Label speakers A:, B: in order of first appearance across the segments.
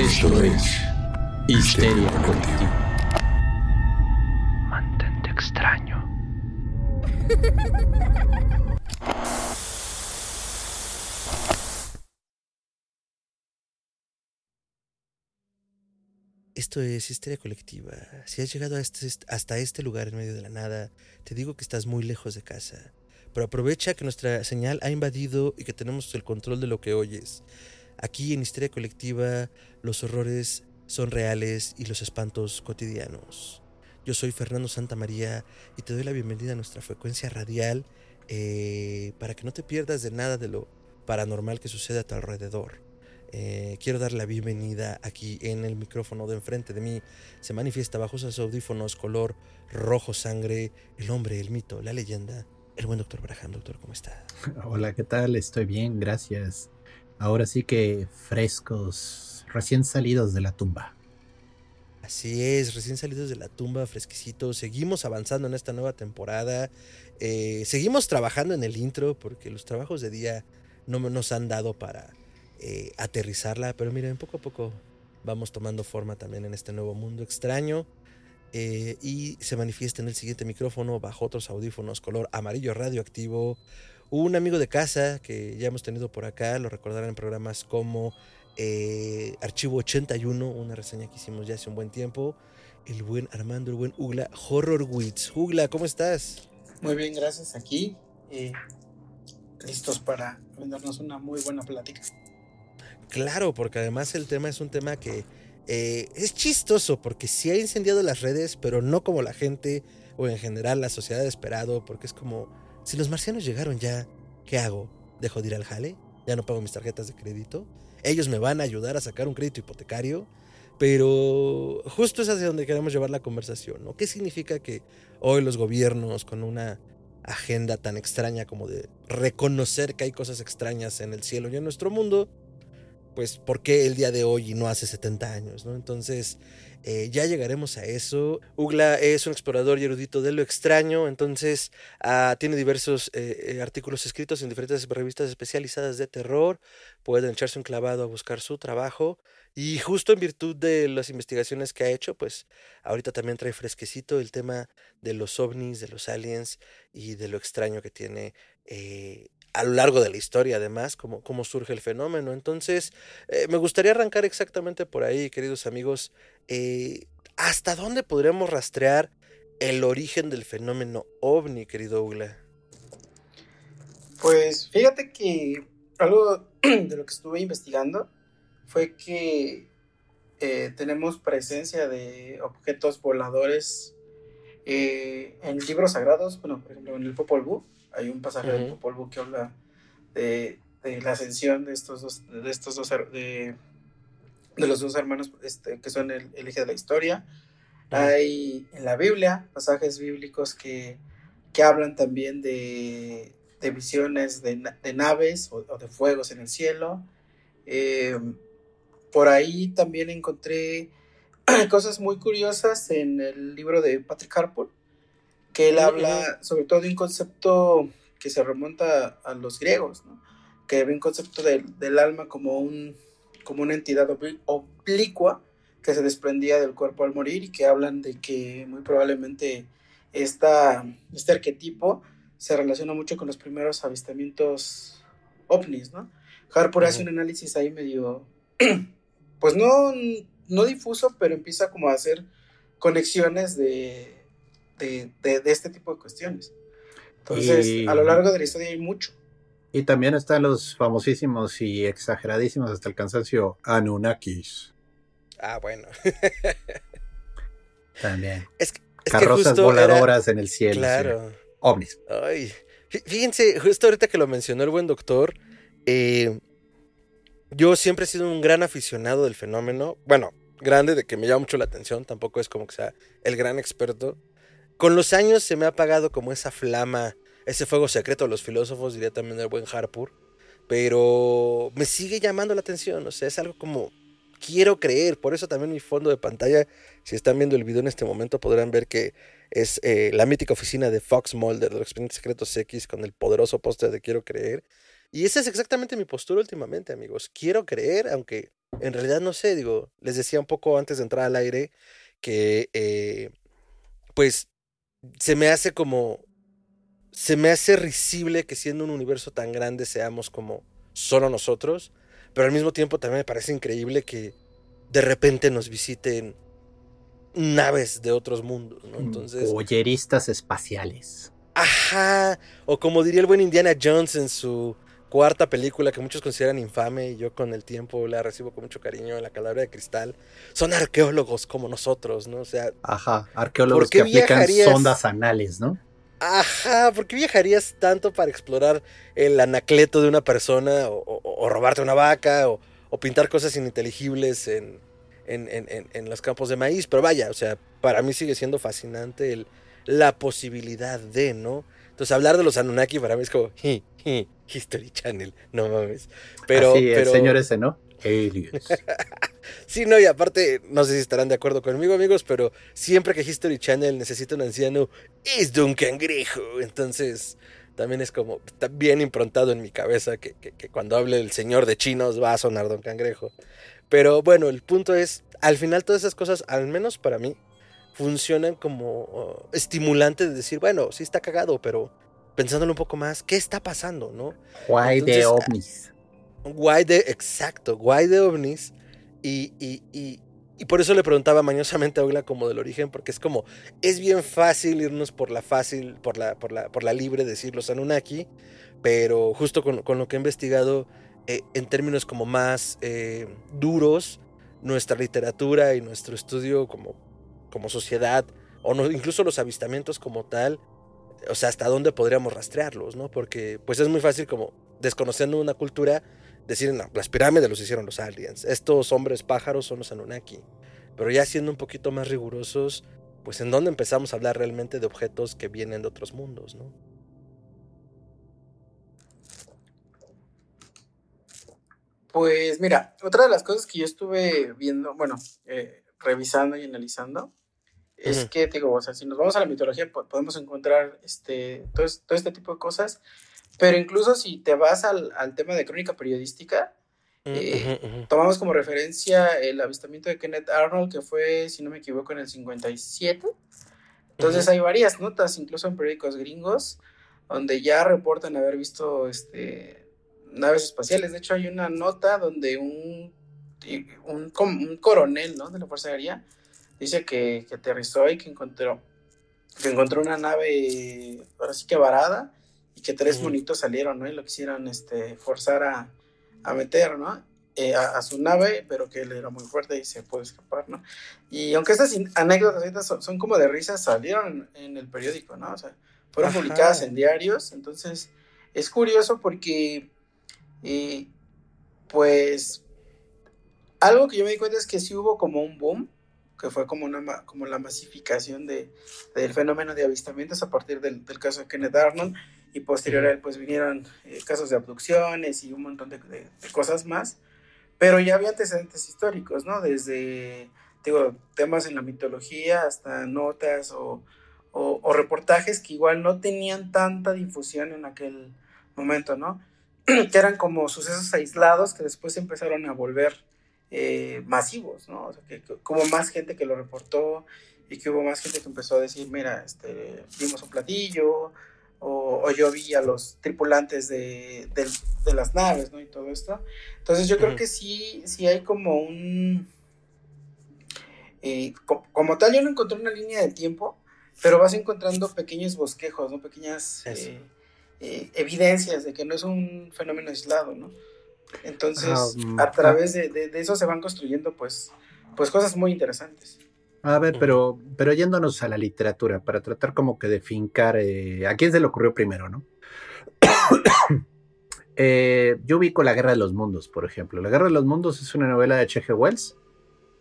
A: Esto es Histeria Colectiva.
B: Mantente extraño.
C: Esto es Histeria Colectiva. Si has llegado este- hasta este lugar en medio de la nada, te digo que estás muy lejos de casa. Pero aprovecha que nuestra señal ha invadido y que tenemos el control de lo que oyes. Aquí en Histeria Colectiva, los horrores son reales y los espantos cotidianos. Yo soy Fernando Santamaría y te doy la bienvenida a nuestra frecuencia radial eh, para que no te pierdas de nada de lo paranormal que sucede a tu alrededor. Eh, quiero dar la bienvenida aquí en el micrófono de enfrente de mí. Se manifiesta bajo sus audífonos color rojo sangre, el hombre, el mito, la leyenda, el buen doctor Braham. Doctor, ¿cómo está?
D: Hola, ¿qué tal? Estoy bien, gracias. Ahora sí que frescos, recién salidos de la tumba.
C: Así es, recién salidos de la tumba, fresquecitos. Seguimos avanzando en esta nueva temporada. Eh, seguimos trabajando en el intro porque los trabajos de día no nos han dado para eh, aterrizarla. Pero miren, poco a poco vamos tomando forma también en este nuevo mundo extraño. eh, y se manifiesta en el siguiente micrófono bajo otros audífonos color amarillo radioactivo. Un amigo de casa que ya hemos tenido por acá, lo recordarán en programas como eh, Archivo 81, una reseña que hicimos ya hace un buen tiempo. El buen Armando, el buen Ugla, Horror Wits. Ugla, ¿cómo estás?
E: Muy bien, gracias. Aquí, eh, listos para brindarnos una muy buena plática.
C: Claro, porque además el tema es un tema que eh, es chistoso, porque sí ha incendiado las redes, pero no como la gente o en general la sociedad ha esperado, porque es como, si los marcianos llegaron ya, ¿qué hago? ¿Dejo de ir al jale? ¿Ya no pago mis tarjetas de crédito? Ellos me van a ayudar a sacar un crédito hipotecario, pero justo es hacia donde queremos llevar la conversación, ¿no? ¿Qué significa que hoy los gobiernos con una agenda tan extraña como de reconocer que hay cosas extrañas en el cielo y en nuestro mundo, pues ¿por qué el día de hoy y no hace 70 años? ¿no? Entonces eh, ya llegaremos a eso. Ugla es un explorador y erudito de lo extraño, entonces ah, tiene diversos eh, eh, artículos escritos en diferentes revistas especializadas de terror. Pueden echarse un clavado a buscar su trabajo. Y justo en virtud de las investigaciones que ha hecho, pues ahorita también trae fresquecito el tema de los ovnis, de los aliens y de lo extraño que tiene eh, a lo largo de la historia, además, cómo, cómo surge el fenómeno. Entonces, eh, me gustaría arrancar exactamente por ahí, queridos amigos. eh, ¿Hasta dónde podríamos rastrear el origen del fenómeno ovni, querido Ugla?
E: Pues fíjate que algo de lo que estuve investigando fue que eh, tenemos presencia de objetos voladores en libros sagrados. Bueno, por ejemplo, en el Popol Vuh hay un pasaje
C: Ujú.
E: Popol Vuh que habla de, de la ascensión de estos dos, de estos dos, de, de los dos hermanos este, que son el, el eje de la historia. Hay en la Biblia pasajes bíblicos que, que hablan también de, de visiones de, de naves o, o de fuegos en el cielo. Eh, por ahí también encontré cosas muy curiosas en el libro de Patrick Harpur, que él habla sobre todo de un concepto que se remonta a los griegos, ¿no? que ve un concepto del, del alma como, un, como una entidad obli- oblicua que se desprendía del cuerpo al morir y que hablan de que muy probablemente esta, este arquetipo se relaciona mucho con los primeros avistamientos ovnis, ¿no? Harpur hace un análisis ahí medio, pues no, no difuso, pero empieza como a hacer conexiones de, de, de- de este tipo de cuestiones. Entonces,
D: Y-
E: a lo largo de la historia hay mucho.
D: Y también están los famosísimos y exageradísimos hasta el cansancio Anunnakis.
C: Ah, bueno.
D: También.
C: es que, es que
D: Carrozas
C: era-
D: voladoras en el cielo. sí.
C: Claro.
D: Ovnis.
C: Ay, fí- fíjense, justo ahorita que lo mencionó el buen doctor, eh, yo siempre he sido un gran aficionado del fenómeno. Bueno, grande, de que me llama mucho la atención, tampoco es como que sea el gran experto. Con los años se me ha apagado como esa flama, ese fuego secreto de los filósofos, diría también el buen Harpur. Pero me sigue llamando la atención, o sea, es algo como quiero creer. Por eso también mi fondo de pantalla, si están viendo el video en este momento, podrán ver que es eh, la mítica oficina de Fox Mulder de los expedientes secretos X con el poderoso póster de quiero creer. Y esa es exactamente mi postura últimamente, amigos. Quiero creer, aunque en realidad no sé, digo, les decía un poco antes de entrar al aire que, eh, pues, se me hace como, se me hace risible que siendo un universo tan grande seamos como solo nosotros, pero al mismo tiempo también me parece increíble que de repente nos visiten naves de otros mundos, ¿no? Entonces...
D: Boyeristas espaciales.
C: Ajá, o como diría el buen Indiana Jones en su cuarta película que muchos consideran infame y yo con el tiempo la recibo con mucho cariño en la calavera de cristal, son arqueólogos como nosotros, ¿no? O sea,
D: ajá, arqueólogos que aplican sondas anales, ¿no?
C: Ajá, ¿por qué viajarías tanto para explorar el anacleto de una persona o, robarte una vaca o, pintar cosas ininteligibles en, en, en, en, los campos de maíz? Pero vaya, o sea, para mí sigue siendo fascinante el, la posibilidad de, ¿no? Entonces hablar de los Anunnaki para mí es como, History Channel, no mames. Pero,
D: Así, el señor ese, ¿no? Aliens.
C: sí, no, y aparte, no sé si estarán de acuerdo conmigo, amigos, pero siempre que History Channel necesita un anciano, es de un cangrejo. Entonces, también es como, está bien improntado en mi cabeza que, que, cuando hable el señor de chinos va a sonar Don Cangrejo. Pero bueno, el punto es, al final todas esas cosas, al menos para mí, funcionan como uh, estimulantes de decir, bueno, sí está cagado, pero pensándolo un poco más, ¿qué está pasando, no?
D: Why de ovnis.
C: Why de, exacto, why de ovnis. Y, y, y, y, por eso le preguntaba mañosamente a Ogla como del origen, porque es como, es bien fácil irnos por la fácil, por la, por la, por la libre, decir los Anunnaki, pero justo con, con lo que he investigado, eh, en términos como más eh, duros, nuestra literatura y nuestro estudio como, como sociedad, o no, incluso los avistamientos como tal, o sea, hasta dónde podríamos rastrearlos, ¿no? Porque pues es muy fácil como desconociendo una cultura decir, no, las pirámides los hicieron los aliens, estos hombres pájaros son los Anunnaki. Pero ya siendo un poquito más rigurosos, pues en dónde empezamos a hablar realmente de objetos que vienen de otros mundos, ¿no?
E: Pues mira, otra de las cosas que yo estuve viendo, bueno, eh, revisando y analizando, es que, digo, o sea, si nos vamos a la mitología, podemos encontrar este, todo, todo, este tipo de cosas, pero incluso si te vas al, al tema de crónica periodística, mm, eh, tomamos como referencia el avistamiento de Kenneth Arnold, que fue, si no me equivoco, en el 57. Entonces hay varias notas, incluso en periódicos gringos, donde ya reportan haber visto este, naves espaciales. De hecho, hay una nota donde un, un, un coronel ¿no? de la Fuerza Aérea dice que, que aterrizó y que encontró, que encontró una nave, ahora sí que varada, y que tres monitos salieron, ¿no? Y lo quisieron este, forzar a, a meter, ¿no? Eh, a, su nave, pero que él era muy fuerte y se pudo escapar, ¿no? Y aunque estas anécdotas son, son como de risa, salieron en, el periódico, ¿no? O sea, fueron publicadas en diarios, entonces es curioso porque, eh, pues, algo que yo me di cuenta es que sí hubo como un boom que fue como, una, como la masificación de, del fenómeno de avistamientos a partir del, del caso de Kenneth Arnold y posterior a él pues vinieron eh, casos de abducciones y un montón de, de, cosas más, pero ya había antecedentes históricos, ¿no? Desde, digo, temas en la mitología hasta notas o, o, o reportajes que igual no tenían tanta difusión en aquel momento, ¿no? que eran como sucesos aislados que después empezaron a volver eh, masivos, ¿no? O sea, que, como más gente que lo reportó y que hubo más gente que empezó a decir, mira, este, vimos un platillo, o, yo vi a los tripulantes de, de, las naves, ¿no? Y todo esto. Entonces yo creo que sí, sí hay como un... Eh, como tal, yo no encontré una línea de tiempo, pero vas encontrando pequeños bosquejos, ¿no? Pequeñas eh, evidencias de que no es un fenómeno aislado, ¿no? Entonces, a ah. través de, eso se van construyendo, pues, pues cosas muy interesantes.
D: A ver, pero, pero yéndonos a la literatura, para tratar como que de fincar eh, a quién se le ocurrió primero, ¿no? Eh, yo ubico La Guerra de los Mundos, por ejemplo. La Guerra de los Mundos es una novela de H.G. Wells,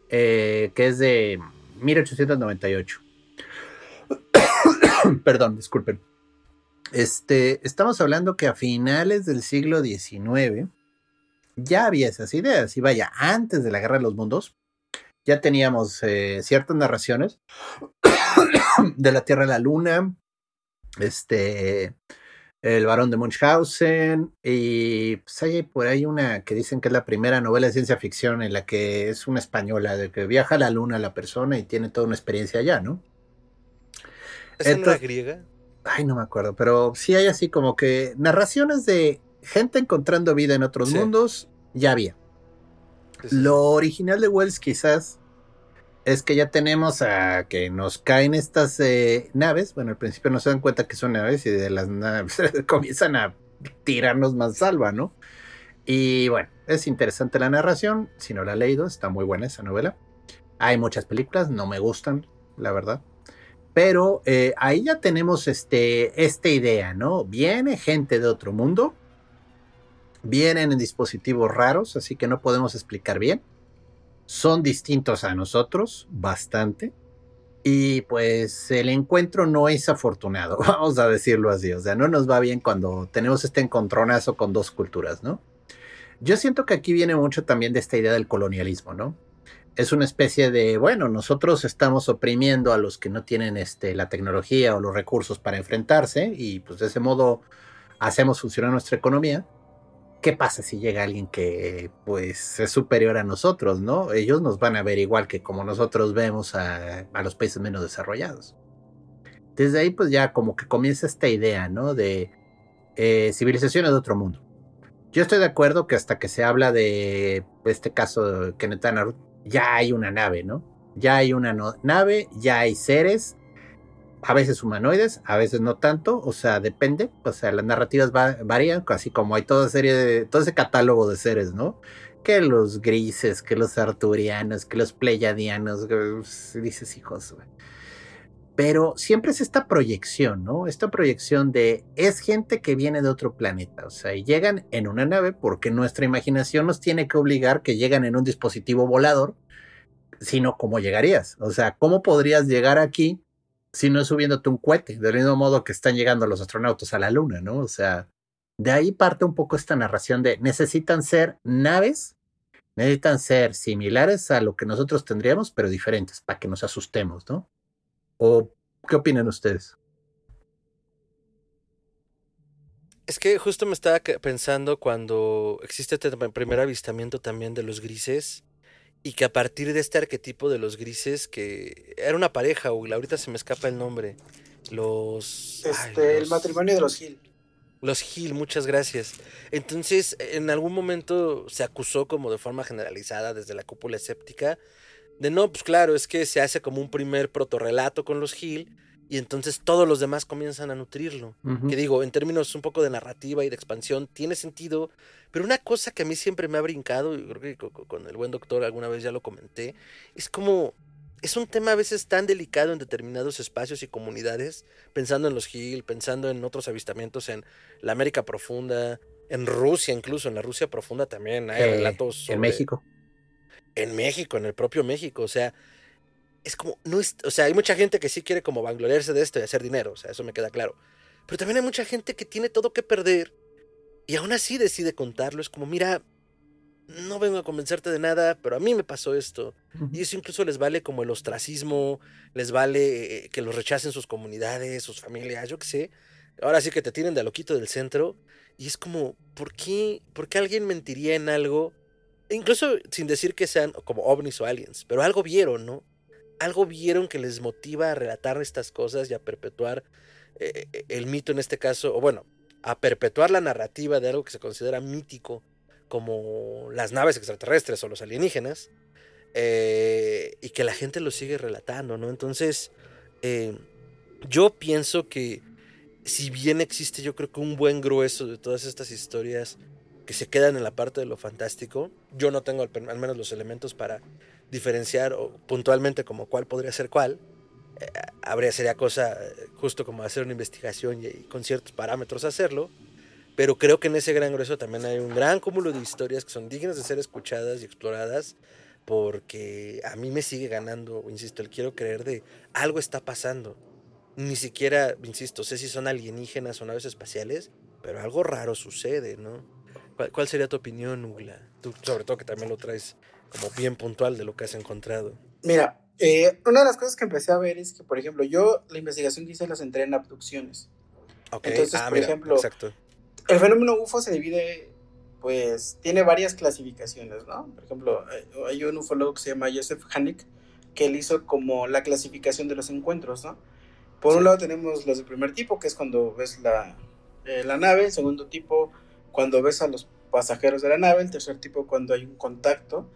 D: eh, que es de 1898. Perdón, disculpen. Este, estamos hablando que a finales del siglo XIX, ya había esas ideas. Y vaya, antes de la Guerra de los Mundos, ya teníamos eh, ciertas narraciones de la Tierra a la Luna, este, El varón de Munchausen y pues hay por ahí una que dicen que es la primera novela de ciencia ficción en la que es una española de que viaja a la luna la persona y tiene toda una experiencia allá, ¿no?
C: ¿Es una griega?
D: Ay, no me acuerdo, pero sí hay así como que narraciones de gente encontrando vida en otros mundos, ya había. Lo original de Wells quizás es que ya tenemos a que nos caen estas eh, naves. Bueno, al principio no se dan cuenta que son naves y de las naves comienzan a tirarnos más salva, ¿no? Y bueno, es interesante la narración. Si no la he leído, está muy buena esa novela. Hay muchas películas, no me gustan, la verdad. Pero eh, ahí ya tenemos este, esta idea, ¿no? Viene gente de otro mundo, vienen en dispositivos raros, así que no podemos explicar bien son distintos a nosotros bastante. Y pues el encuentro no es afortunado, vamos a decirlo así. O sea, no nos va bien cuando tenemos este encontronazo con dos culturas, ¿no? Yo siento que aquí viene mucho también de esta idea del colonialismo, ¿no? Es una especie de, bueno, nosotros estamos oprimiendo a los que no tienen este, la tecnología o los recursos para enfrentarse y pues de ese modo hacemos funcionar nuestra economía. ¿Qué pasa si llega alguien que pues es superior a nosotros, ¿no? Ellos nos van a ver igual que como nosotros vemos a, los países menos desarrollados. Desde ahí pues ya como que comienza esta idea, ¿no? De eh, civilizaciones de otro mundo. Yo estoy de acuerdo que hasta que se habla de este caso de Kenneth ya hay una nave, ¿no? Ya hay una nave, ya hay seres, a veces humanoides, a veces no tanto, o sea, depende, o sea, las narrativas varían, así como hay toda serie de, todo ese catálogo de seres, ¿no? Que los grises, que los arturianos, que los pleyadianos, pues, dices hijos. Pero siempre es esta proyección, ¿no? Esta proyección de es gente que viene de otro planeta, o sea, y llegan en una nave porque nuestra imaginación nos tiene que obligar que llegan en un dispositivo volador, sino cómo llegarías, o sea, cómo podrías llegar aquí si no es subiéndote un cohete, del mismo modo que están llegando los astronautas a la Luna, ¿no? O sea, de ahí parte un poco esta narración de necesitan ser naves, necesitan ser similares a lo que nosotros tendríamos, pero diferentes, para que nos asustemos, ¿no? ¿O qué opinan ustedes?
C: Es que justo me estaba pensando cuando existe este primer avistamiento también de los grises y que a partir de este arquetipo de los grises, que era una pareja, o ahorita se me escapa el nombre. Los.
E: Este, el matrimonio de los Gil.
C: Los Gil, muchas gracias. Entonces, en algún momento se acusó como de forma generalizada desde la cúpula escéptica de no, pues claro, es que se hace como un primer protorrelato con los Gil y entonces todos los demás comienzan a nutrirlo. Que digo, en términos un poco de narrativa y de expansión, tiene sentido, pero una cosa que a mí siempre me ha brincado, y creo que con el buen doctor alguna vez ya lo comenté, es como, es un tema a veces tan delicado en determinados espacios y comunidades, pensando en los Gil, pensando en otros avistamientos en la América Profunda, en Rusia incluso, en la Rusia Profunda también hay relatos.
D: En México.
C: En México, en el propio México, o sea es como, no es, o sea, hay mucha gente que sí quiere como vangloriarse de esto y hacer dinero, o sea, eso me queda claro. Pero también hay mucha gente que tiene todo que perder y aún así decide contarlo. Es como, mira, no vengo a convencerte de nada, pero a mí me pasó esto. Y eso incluso les vale como el ostracismo, les vale eh, que los rechacen sus comunidades, sus familias, yo qué sé. Ahora sí que te tienen de loquito del centro. Y es como, ¿por qué, ¿por qué alguien mentiría en algo? Incluso sin decir que sean como ovnis o aliens, pero algo vieron, ¿no? Algo vieron que les motiva a relatar estas cosas y a perpetuar eh, eh, el mito en este caso, o bueno, a perpetuar la narrativa de algo que se considera mítico como las naves extraterrestres o los alienígenas, eh, y que la gente lo sigue relatando, ¿no? Entonces, yo pienso que si bien existe yo creo que un buen grueso de todas estas historias que se quedan en la parte de lo fantástico, yo no tengo al menos los elementos para diferenciar puntualmente como cuál podría ser cuál, eh, habría sería cosa justo como hacer una investigación y, con ciertos parámetros hacerlo, pero creo que en ese gran grueso también hay un gran cúmulo de historias que son dignas de ser escuchadas y exploradas, porque a mí me sigue ganando, insisto, el quiero creer de algo está pasando. Ni siquiera, insisto, sé si son alienígenas o naves espaciales, pero algo raro sucede, ¿no? ¿Cuál, sería tu opinión, Ugla? Tú, sobre todo que también lo traes como bien puntual de lo que has encontrado.
E: Mira, eh, una de las cosas que empecé a ver es que, por ejemplo, yo la investigación que hice las entré en abducciones. Entonces,
C: Ah,
E: por
C: mira,
E: ejemplo,
C: Exacto.
E: el fenómeno UFO se divide, pues, tiene varias clasificaciones, ¿no? Por ejemplo, hay- un ufólogo que se llama Joseph Hanek, que él hizo como la clasificación de los encuentros, ¿no? Por un lado tenemos los del primer tipo, que es cuando ves la, eh, la nave, el segundo tipo, cuando ves a los pasajeros de la nave, el tercer tipo, cuando hay un contacto,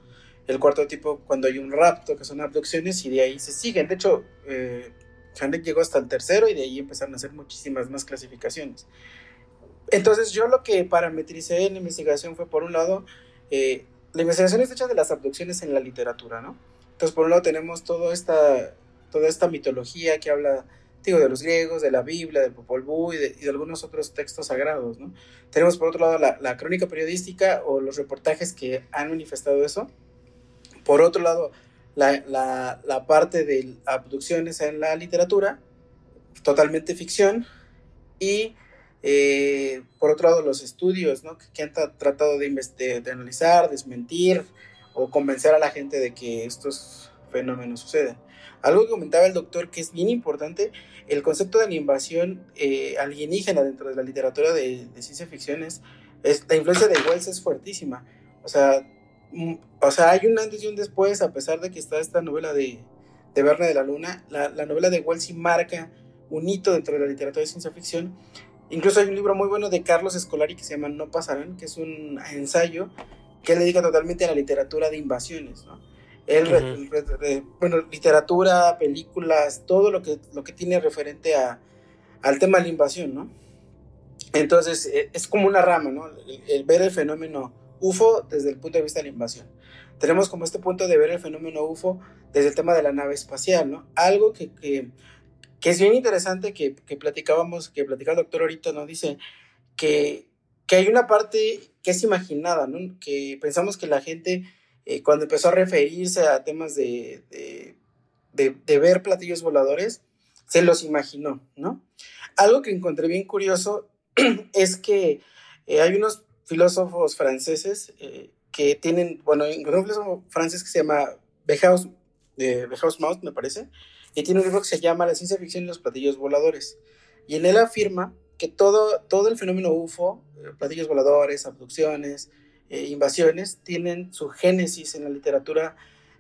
E: el cuarto tipo, cuando hay un rapto, que son abducciones, y de ahí se siguen. De hecho, eh, llegó hasta el tercero y de ahí empezaron a hacer muchísimas más clasificaciones. Entonces yo lo que parametricé en la investigación fue, por un lado, eh, la investigación está hecha de las abducciones en la literatura, ¿no? Entonces, por un lado tenemos toda esta, toda esta mitología que habla, digo, de los griegos, de la Biblia, del Popol Vuh y de, y algunos otros textos sagrados, ¿no? Tenemos, por otro lado, la, la crónica periodística o los reportajes que han manifestado eso. Por otro lado, la, la, parte de abducciones en la literatura, totalmente ficción, y eh, por otro lado los estudios ¿no? que, que han tra- tratado de, de, analizar, desmentir o convencer a la gente de que estos fenómenos suceden. Algo que comentaba el doctor que es bien importante, el concepto de la invasión eh, alienígena dentro de la literatura de, ciencia ficción es, la influencia de Wells es fuertísima. O sea, o sea, hay un antes y un después, a pesar de que está esta novela de, de Verne de la Luna, la, la novela de Wells sí marca un hito dentro de la literatura de ciencia ficción. Incluso hay un libro muy bueno de Carlos Escolari que se llama No pasarán, que es un ensayo que él dedica totalmente a la literatura de invasiones, ¿no? Él, re- re- bueno, literatura, películas, todo lo que, lo que tiene referente a, al tema de la invasión, ¿no? Entonces, eh, es como una rama, ¿no? El, el ver el fenómeno UFO desde el punto de vista de la invasión. Tenemos como este punto de ver el fenómeno UFO desde el tema de la nave espacial, ¿no? Algo que, que, es bien interesante que, que platicábamos, que platicaba el doctor ahorita, ¿no? Dice que, que hay una parte que es imaginada, ¿no? Que pensamos que la gente, eh, cuando empezó a referirse a temas de, de ver platillos voladores, se los imaginó, ¿no? Algo que encontré bien curioso es que eh, hay unos filósofos franceses eh, que tienen, bueno, un filósofo francés que se llama Behaus, de me parece, y tiene un libro que se llama La ciencia ficción y los platillos voladores. Y en él afirma que todo, todo el fenómeno UFO, eh, platillos voladores, abducciones, eh, invasiones, tienen su génesis en la literatura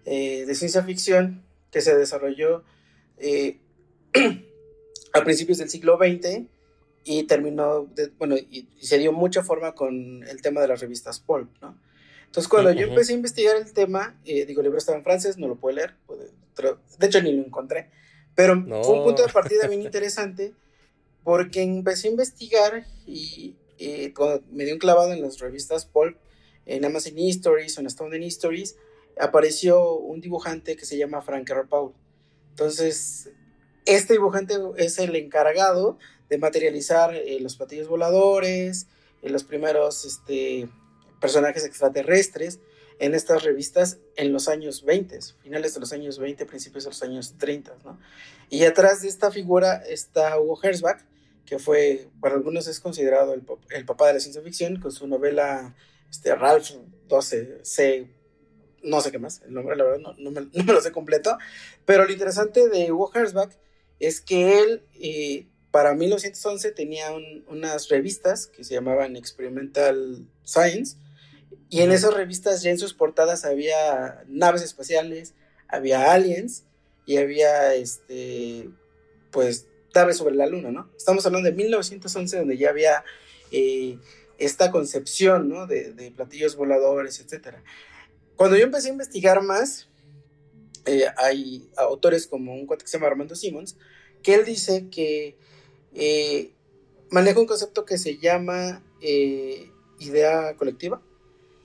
E: de ciencia ficción que se desarrolló a principios del siglo XX y terminó, de- bueno, y, y se dio mucha forma con el tema de las revistas Pulp, ¿no? Entonces, cuando yo
C: Ujú.
E: empecé a investigar el tema, eh, digo, el libro estaba en francés, no lo puedo leer, de hecho ni lo encontré, pero
C: No.
E: fue un punto de partida bien interesante porque empecé a investigar y, y cuando me di un clavado en las revistas Pulp, en Amazon Stories o en Astounding Stories, apareció un dibujante que se llama Frank R. Paul. Entonces, este dibujante es el encargado materializar eh, los platillos voladores, eh, los primeros este, personajes extraterrestres en estas revistas en los años 20, finales de los años 20, principios de los años 30, ¿no? Y atrás de esta figura está Hugo Herzbach, que fue, para algunos es considerado el, pap- el papá de la ciencia ficción, con su novela este, Ralph 12C, no sé qué más, el nombre la verdad no, no me, no me lo sé completo, pero lo interesante de Hugo Herzbach es que él, eh, para 1911, tenía un- unas revistas que se llamaban Experimental Science, y en esas revistas ya en sus portadas había naves espaciales, había aliens y había, este, pues, naves sobre la luna, ¿no? Estamos hablando de 1911, donde ya había eh, esta concepción, ¿no? De, de platillos voladores, etcétera. Cuando yo empecé a investigar más, eh, hay autores como un cuate que se llama Armando Simmons, que él dice que eh, maneja un concepto que se llama eh, idea colectiva.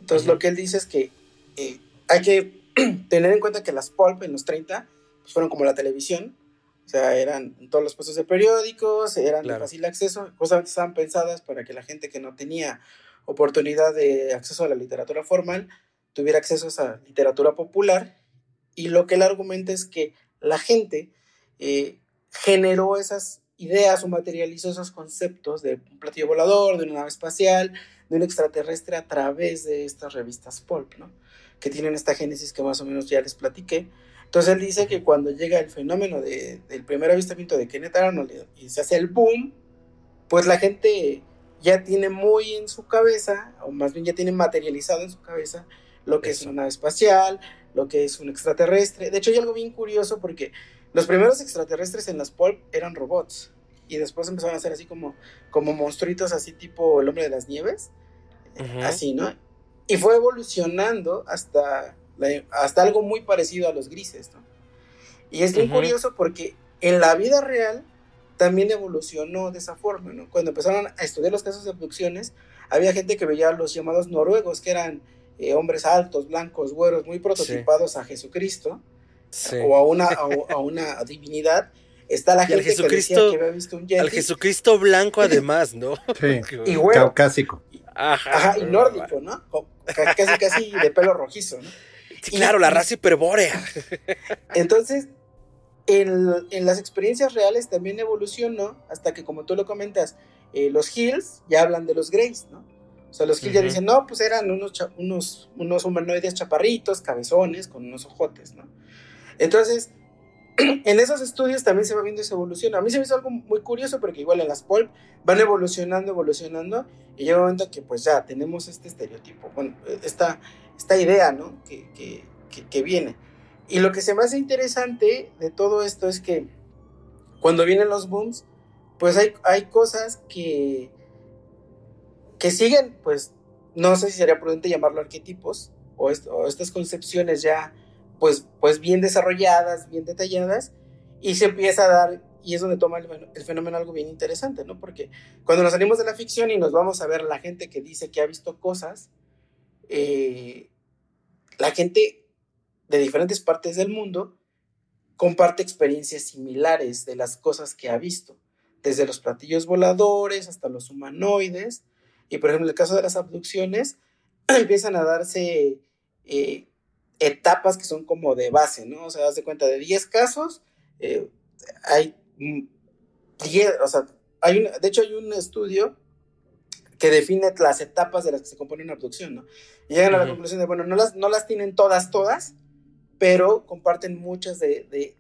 E: Entonces lo que él dice es que eh, hay que tener en cuenta que las pulp en los 30 pues, fueron como la televisión, o sea, eran en todos los puestos de periódicos, eran de fácil acceso, justamente estaban pensadas para que la gente que no tenía oportunidad de acceso a la literatura formal tuviera acceso a esa literatura popular. Y lo que él argumenta es que la gente eh, generó esas ideas o materializó esos conceptos de un platillo volador, de una nave espacial, de un extraterrestre a través de estas revistas pulp, ¿no? Que tienen esta génesis que más o menos ya les platiqué. Entonces él dice que cuando llega el fenómeno de- del primer avistamiento de Kenneth Arnold y se hace el boom, pues la gente ya tiene muy en su cabeza, o más bien ya tiene materializado en su cabeza, lo que es una nave espacial, lo que es un extraterrestre. De hecho, hay algo bien curioso porque los primeros extraterrestres en las pulp eran robots. Y después empezaron a ser así como, como monstruitos, así tipo el hombre de las nieves. Así, ¿no? Y fue evolucionando hasta, hasta algo muy parecido a los grises, ¿no? Y es bien curioso porque en la vida real también evolucionó de esa forma, ¿no? Cuando empezaron a estudiar los casos de abducciones, había gente que veía a los llamados noruegos, que eran eh, hombres altos, blancos, güeros, muy prototipados a Jesucristo o, a una, a, una divinidad. Está la gente que decía que había visto un
C: Al Jesucristo blanco además, ¿no?
D: Sí, y caucásico.
E: Ajá, y nórdico, ¿no? Casi, casi de pelo rojizo, ¿no?
C: claro, la raza hiperbórea.
E: Entonces, en, las experiencias reales también evolucionó hasta que, como tú lo comentas, eh, los Hills ya hablan de los Greys, ¿no? O sea, los Hills ya dicen, no, pues eran unos, unos, unos humanoides chaparritos, cabezones, con unos ojotes, ¿no? Entonces, en esos estudios también se va viendo esa evolución. A mí se me hizo algo muy curioso porque igual en las pulp van evolucionando, evolucionando y llega un momento que pues ya tenemos este estereotipo, bueno, esta, esta idea, ¿no? Que, que, que viene. Y lo que se me hace interesante de todo esto es que cuando vienen los booms, pues hay, hay cosas que, que siguen, pues no sé si sería prudente llamarlo arquetipos o, estas concepciones ya pues, pues bien desarrolladas, bien detalladas, y se empieza a dar, y es donde toma el, fenómeno algo bien interesante, ¿no? Porque cuando nos salimos de la ficción y nos vamos a ver la gente que dice que ha visto cosas, eh, la gente de diferentes partes del mundo comparte experiencias similares de las cosas que ha visto, desde los platillos voladores hasta los humanoides. Y por ejemplo, en el caso de las abducciones, empiezan a darse eh, etapas que son como de base, ¿no? O sea, das de cuenta de 10 casos, eh, hay 10, o sea, hay de hecho hay un estudio que define las etapas de las que se compone una abducción, ¿no? Y llegan a la conclusión de, bueno, no las, no las tienen todas, todas, pero comparten muchas de,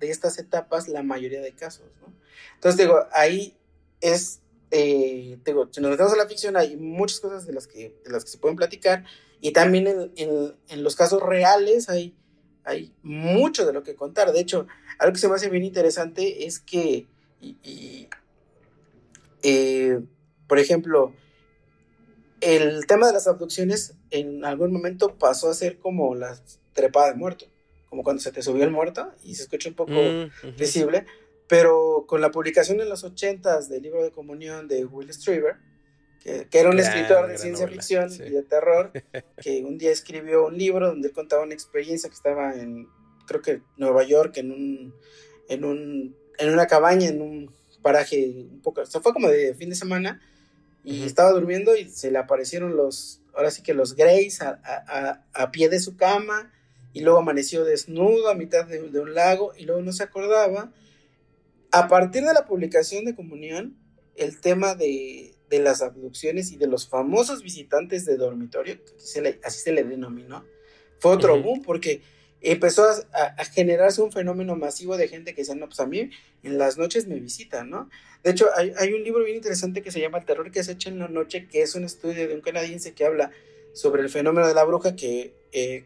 E: estas etapas la mayoría de casos, ¿no? Entonces, digo, ahí es, eh, digo, si nos metemos a la ficción, hay muchas cosas de las que, las que se pueden platicar, y también en, los casos reales hay, hay mucho de lo que contar. De hecho, algo que se me hace bien interesante es que, eh, por ejemplo, el tema de las abducciones en algún momento pasó a ser como las trepada de muerto, como cuando se te subió el muerto y se escucha un poco mm, visible, pero con la publicación en los ochentas del libro de comunión de Will Strieber, que, era un escritor de ciencia ficción y de terror, que un día escribió un libro donde él contaba una experiencia que estaba en, creo que Nueva York, en un, en un, en una cabaña, en un paraje un poco, o fue como de fin de semana, y estaba durmiendo y se le aparecieron los, ahora sí que los Greys a, a, a pie de su cama, y luego amaneció desnudo a mitad de, un lago y luego no se acordaba. A partir de la publicación de Comunión, el tema de, las abducciones y de los famosos visitantes de dormitorio, así se le denominó, fue otro boom porque empezó a, generarse un fenómeno masivo de gente que decía, no, pues a mí en las noches me visitan, ¿no? De hecho, hay, un libro bien interesante que se llama El terror que se echa en la noche, que es un estudio de un canadiense que habla sobre el fenómeno de la bruja que eh,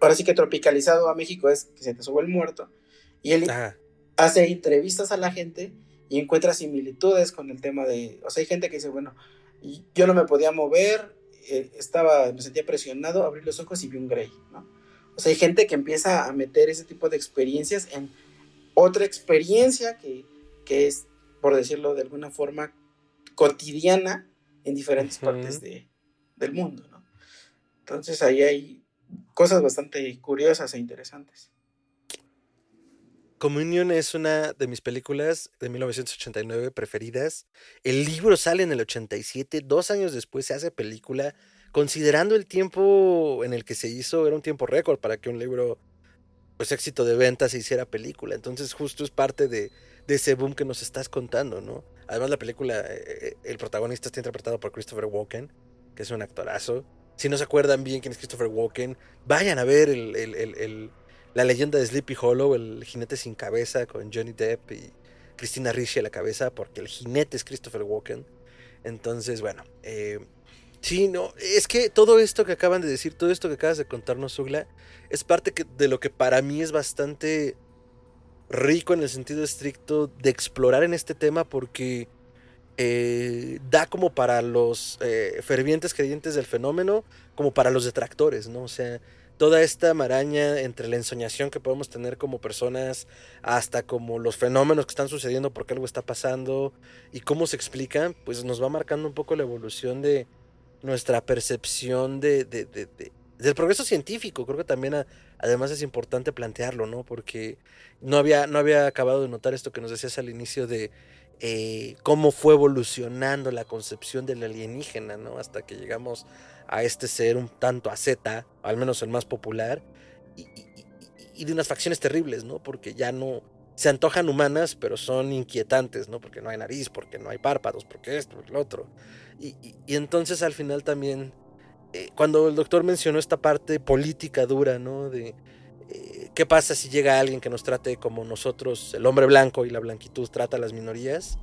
E: ahora sí que tropicalizado a México es que se te sube el muerto. Y él hace entrevistas a la gente y encuentra similitudes con el tema de, o sea, hay gente que dice, bueno, yo no me podía mover, eh, estaba, me sentía presionado, abrí los ojos y vi un Grey, ¿no? O sea, hay gente que empieza a meter ese tipo de experiencias en otra experiencia que, que es, por decirlo de alguna forma, cotidiana en diferentes partes de, del mundo, ¿no? Entonces ahí hay cosas bastante curiosas e interesantes.
C: Communion es una de mis películas de 1989 preferidas. El libro sale en el 87, dos años después se hace película. Considerando el tiempo en el que se hizo, era un tiempo récord para que un libro, pues éxito de ventas, se hiciera película. Entonces justo es parte de, ese boom que nos estás contando, ¿no? Además la película, eh, eh, el protagonista está interpretado por Christopher Walken, que es un actorazo. Si no se acuerdan bien quién es Christopher Walken, vayan a ver la leyenda de Sleepy Hollow, el jinete sin cabeza con Johnny Depp y Cristina Ricci a la cabeza, porque el jinete es Christopher Walken. Entonces, bueno, eh, sí, no, es que todo esto que acaban de decir, todo esto que acabas de contarnos, Ugla, es parte de lo que para mí es bastante rico en el sentido estricto de explorar en este tema, porque eh, da como para los eh, fervientes creyentes del fenómeno, como para los detractores, ¿no? O sea, toda esta maraña entre la ensoñación que podemos tener como personas, hasta como los fenómenos que están sucediendo porque algo está pasando y cómo se explican, pues nos va marcando un poco la evolución de nuestra percepción de, del progreso científico. Creo que también además es importante plantearlo, ¿no? Porque no había, no había acabado de notar esto que nos decías al inicio de eh, cómo fue evolucionando la concepción del alienígena, ¿no? Hasta que llegamos a este ser un tanto a Z, al menos el más popular, y, de unas facciones terribles, ¿no? Porque ya no se antojan humanas, pero son inquietantes, ¿no? Porque no hay nariz, porque no hay párpados, porque esto, porque lo otro. Y, entonces al final también, eh, cuando el doctor mencionó esta parte política dura, ¿no? De eh, qué pasa si llega alguien que nos trate como nosotros, el hombre blanco y la blanquitud trata a las minorías,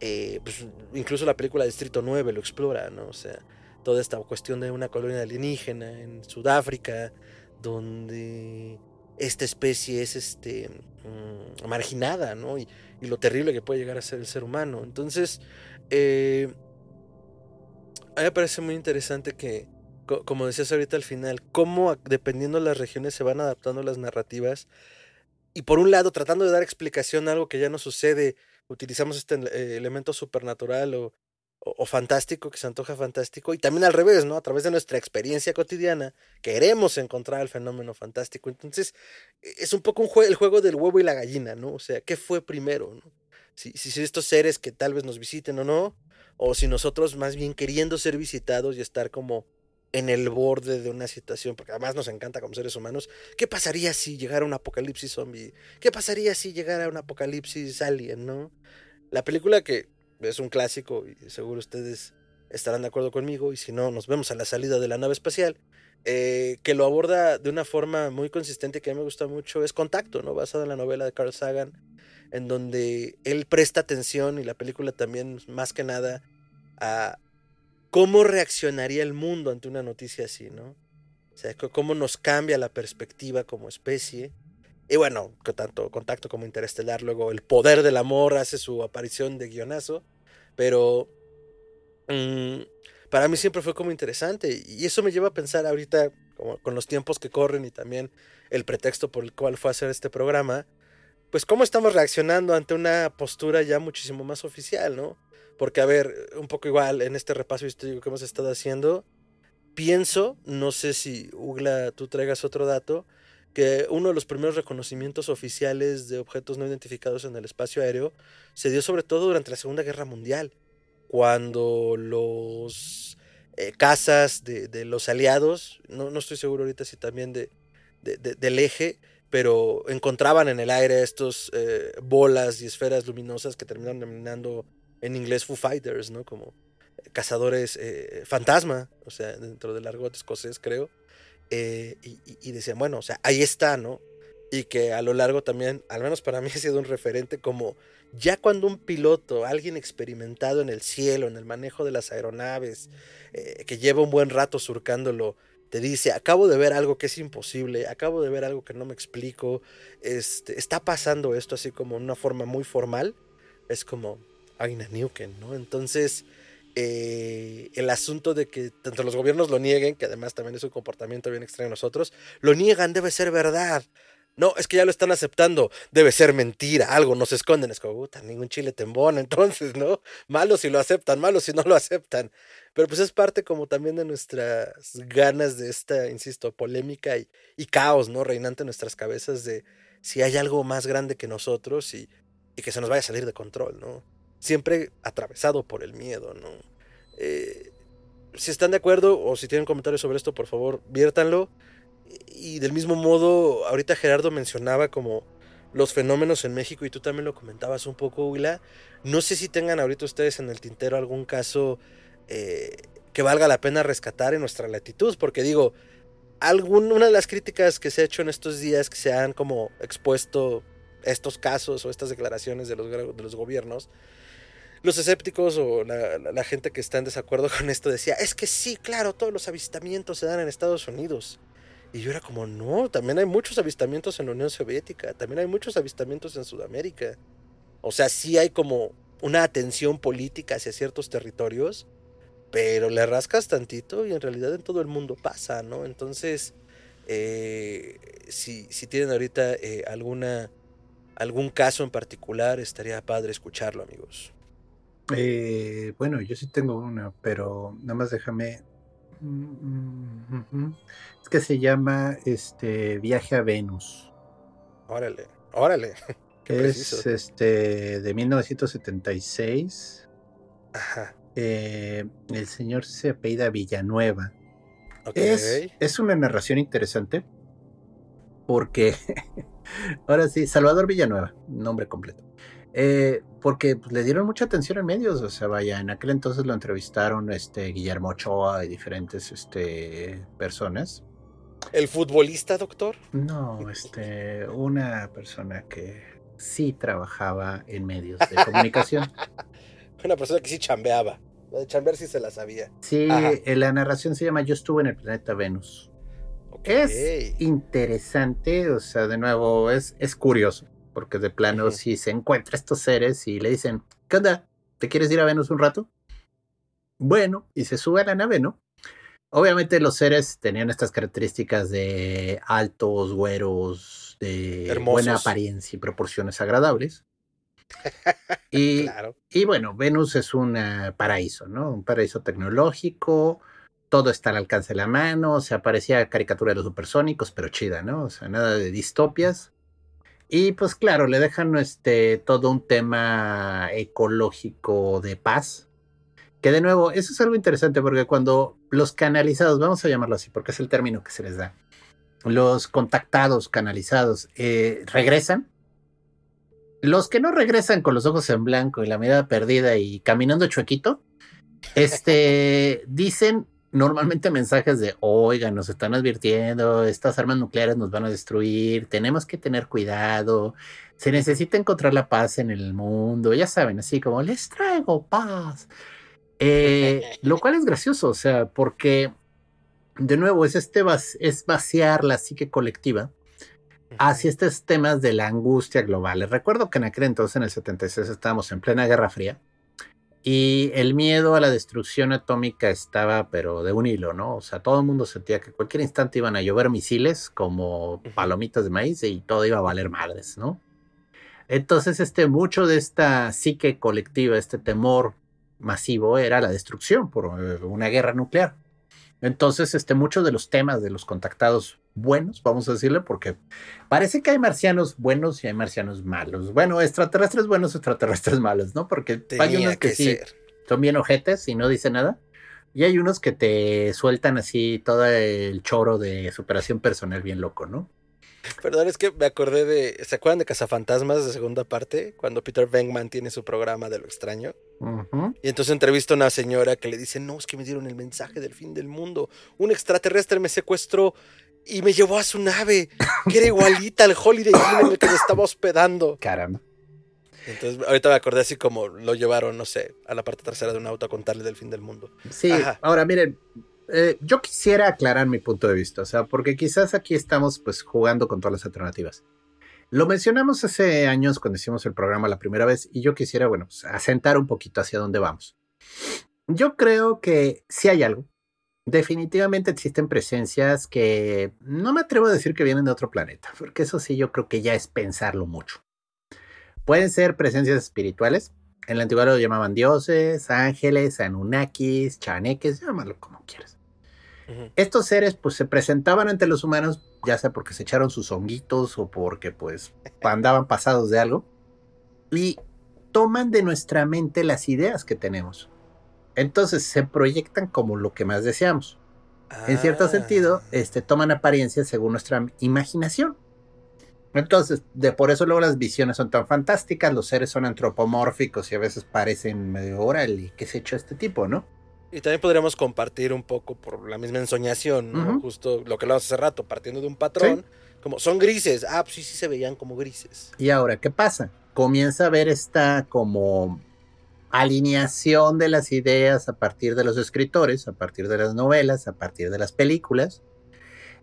C: eh, pues incluso la película Distrito 9 lo explora, ¿no? O sea, toda esta cuestión de una colonia alienígena en Sudáfrica, donde esta especie es este, mm, marginada, ¿no? Y, lo terrible que puede llegar a ser el ser humano. Entonces, eh, a mí me parece muy interesante que, como decías ahorita al final, cómo dependiendo de las regiones se van adaptando las narrativas. Y por un lado, tratando de dar explicación a algo que ya no sucede, utilizamos este eh, elemento supernatural o o, fantástico, que se antoja fantástico, y también al revés, ¿no? A través de nuestra experiencia cotidiana, queremos encontrar el fenómeno fantástico. Entonces, e, es un poco un el juego del huevo y la gallina, ¿no? O sea, ¿qué fue primero, ¿no? Si, si estos seres que tal vez nos visiten o no, o si nosotros más bien queriendo ser visitados y estar como en el borde de una situación, porque además nos encanta como seres humanos, ¿qué pasaría si llegara un apocalipsis zombie? ¿Qué pasaría si llegara un apocalipsis alien, no? La película que es un clásico y seguro ustedes estarán de acuerdo conmigo y si no, nos vemos a la salida de la nave espacial, eh, que lo aborda de una forma muy consistente que a mí me gusta mucho, es Contacto, ¿no? basado en la novela de Carl Sagan, en donde él presta atención y la película también más que nada a cómo reaccionaría el mundo ante una noticia así, ¿no? O sea, cómo nos cambia la perspectiva como especie y bueno, tanto Contacto como Interestelar, luego El Poder del Amor hace su aparición de guionazo, pero mm, para mí siempre fue como interesante y eso me lleva a pensar ahorita, como con los tiempos que corren y también el pretexto por el cual fue a hacer este programa, pues cómo estamos reaccionando ante una postura ya muchísimo más oficial, ¿no? Porque a ver, un poco igual en este repaso histórico que hemos estado haciendo, pienso, no sé si Ugla tú traigas otro dato, que uno de los primeros reconocimientos oficiales de objetos no identificados en el espacio aéreo se dio sobre todo durante la Segunda Guerra Mundial, cuando los eh, cazas de, los aliados, no, no, estoy seguro ahorita si también de, del eje, pero encontraban en el aire estos eh, bolas y esferas luminosas que terminaron denominando en inglés Foo Fighters, ¿no? Como cazadores eh, fantasma, o sea, dentro del argot escocés, creo. Eh, y, decían, bueno, o sea, ahí está, ¿no? Y que a lo largo también, al menos para mí ha sido un referente como ya cuando un piloto, alguien experimentado en el cielo, en el manejo de las aeronaves, eh, que lleva un buen rato surcándolo, te dice, acabo de ver algo que es imposible, acabo de ver algo que no me explico, este, está pasando esto así como en una forma muy formal, es como, Aina Newken, ¿no? Entonces, eh, el asunto de que tanto los gobiernos lo nieguen, que además también es un comportamiento bien extraño a nosotros, lo niegan, debe ser verdad. No, es que ya lo están aceptando, debe ser mentira, algo nos esconden, es como, puta, ningún chile tembón, entonces, ¿no? Malo si lo aceptan, malo si no lo aceptan. Pero pues es parte como también de nuestras ganas de esta, insisto, polémica y, y caos, ¿no? Reinante en nuestras cabezas de si hay algo más grande que nosotros y, y que se nos vaya a salir de control, ¿no? Siempre atravesado por el miedo, ¿no? Eh, si están de acuerdo o si tienen comentarios sobre esto, por favor, viértanlo. Y del mismo modo, ahorita Gerardo mencionaba como los fenómenos en México y tú también lo comentabas un poco, Willa. No sé si tengan ahorita ustedes en el tintero algún caso eh, que valga la pena rescatar en nuestra latitud, porque digo, algún, una de las críticas que se ha hecho en estos días que se han como expuesto estos casos o estas declaraciones de los, de los gobiernos, los escépticos o la, gente que está en desacuerdo con esto decía, es que sí, claro, todos los avistamientos se dan en Estados Unidos. Y yo era como, no, también hay muchos avistamientos en la Unión Soviética, también hay muchos avistamientos en Sudamérica. O sea, sí hay como una atención política hacia ciertos territorios, pero le rascas tantito y en realidad en todo el mundo pasa, ¿no? Entonces, eh, si, si, tienen ahorita eh, alguna, algún caso en particular, estaría padre escucharlo, amigos.
D: Eh, bueno, yo sí tengo una, pero nada más déjame. Es que se llama este Viaje a Venus.
C: Órale, órale.
D: es este de 1976.
C: Ajá.
D: Eh, el señor se apellida Villanueva. Es, es, una narración interesante porque ahora sí, Salvador Villanueva, nombre completo. Eh, porque pues, le dieron mucha atención en medios, o sea, vaya, en aquel entonces lo entrevistaron este, Guillermo Ochoa y diferentes este, personas.
C: ¿El futbolista, doctor?
D: No, este, una persona que sí trabajaba en medios de comunicación.
C: una persona que sí chambeaba. de chambear sí se la sabía.
D: Sí, eh, la narración se llama Yo estuve en el planeta Venus. Es interesante, o sea, de nuevo, es, es curioso porque de plano si se encuentra estos seres y le dicen, ¿qué onda? ¿Te quieres ir a Venus un rato? Bueno, y se sube a la nave, ¿no? Obviamente los seres tenían estas características de altos, güeros, de buena apariencia y proporciones agradables. y, y bueno, Venus es un paraíso, ¿no? Un paraíso tecnológico, todo está al alcance de la mano, o sea, parecía caricatura de los supersónicos, pero chida, ¿no? O sea, nada de distopias. Y pues claro, le dejan este, todo un tema ecológico de paz. Que de nuevo, eso es algo interesante porque cuando los canalizados, vamos a llamarlo así, porque es el término que se les da, los contactados, canalizados, eh, regresan. Los que no regresan con los ojos en blanco y la mirada perdida y caminando chuequito, este, dicen normalmente mensajes de, oiga, nos están advirtiendo, estas armas nucleares nos van a destruir, tenemos que tener cuidado, se necesita encontrar la paz en el mundo, ya saben, así como, les traigo paz. Eh, lo cual es gracioso, o sea, porque, de nuevo, es, este es vaciar la psique colectiva hacia estos temas de la angustia global. Les recuerdo que en aquel entonces, en el 76, estábamos en plena Guerra Fría y el miedo a la destrucción atómica estaba, pero de un hilo, ¿no? O sea, todo el mundo sentía que cualquier instante iban a llover misiles como palomitas de maíz y todo iba a valer madres, ¿no? Entonces, este, mucho de esta psique colectiva, este temor masivo, era la destrucción por eh, una guerra nuclear. Entonces, este, muchos de los temas de los contactados buenos, vamos a decirle, porque parece que hay marcianos buenos y hay marcianos malos. Bueno, extraterrestres buenos, extraterrestres malos, ¿no? Porque hay unos que, sí son bien ojetes y no dicen nada. Y hay unos que te sueltan así todo el choro de superación personal bien loco, ¿no?
C: Perdón, es que me acordé de. ¿Se acuerdan de Cazafantasmas de segunda parte? Cuando Peter Venkman tiene su programa de lo extraño. Y entonces entrevista a una señora que le dice: No, es que me dieron el mensaje del fin del mundo. Un extraterrestre me secuestró y me llevó a su nave, que era igualita al Holiday Inn en el que me estaba hospedando.
D: Caramba.
C: Entonces, ahorita me acordé así como lo llevaron, no sé, a la parte trasera de un auto a contarle del fin del mundo.
D: Sí, ahora miren, eh, yo quisiera aclarar mi punto de vista, o sea, porque quizás aquí estamos pues jugando con todas las alternativas. Lo mencionamos hace años cuando hicimos el programa la primera vez y yo quisiera, bueno, pues, asentar un poquito hacia dónde vamos. Yo creo que si hay algo. Definitivamente existen presencias que no me atrevo a decir que vienen de otro planeta, porque eso sí yo creo que ya es pensarlo mucho. Pueden ser presencias espirituales. En la antigüedad lo llamaban dioses, ángeles, anunnakis, chaneques, llámalo como quieras. Estos seres pues se presentaban ante los humanos, ya sea porque se echaron sus honguitos o porque pues andaban pasados de algo, y toman de nuestra mente las ideas que tenemos. Entonces se proyectan como lo que más deseamos. En cierto sentido, ah. este, toman apariencias según nuestra imaginación. Entonces, de por eso luego las visiones son tan fantásticas, los seres son antropomórficos y a veces parecen medio oral ¿qué se hecho este tipo, no?
C: Y también podríamos compartir un poco por la misma ensoñación, ¿no? Justo lo que hablamos hace rato, partiendo de un patrón, Como, son grises. Ah, pues sí, sí se veían como grises.
D: Y ahora, ¿qué pasa? Comienza a ver esta como alineación de las ideas a partir de los escritores, a partir de las novelas, a partir de las películas.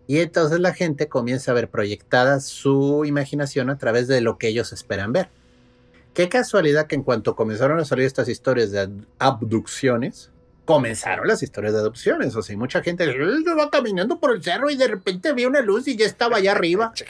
D: Y entonces la gente comienza a ver proyectada su imaginación a través de lo que ellos esperan ver. Qué casualidad que en cuanto comenzaron a salir estas historias de abducciones, comenzaron las historias de adopciones. O sea, mucha gente yo va caminando por el cerro y de repente vi una luz y ya estaba allá arriba.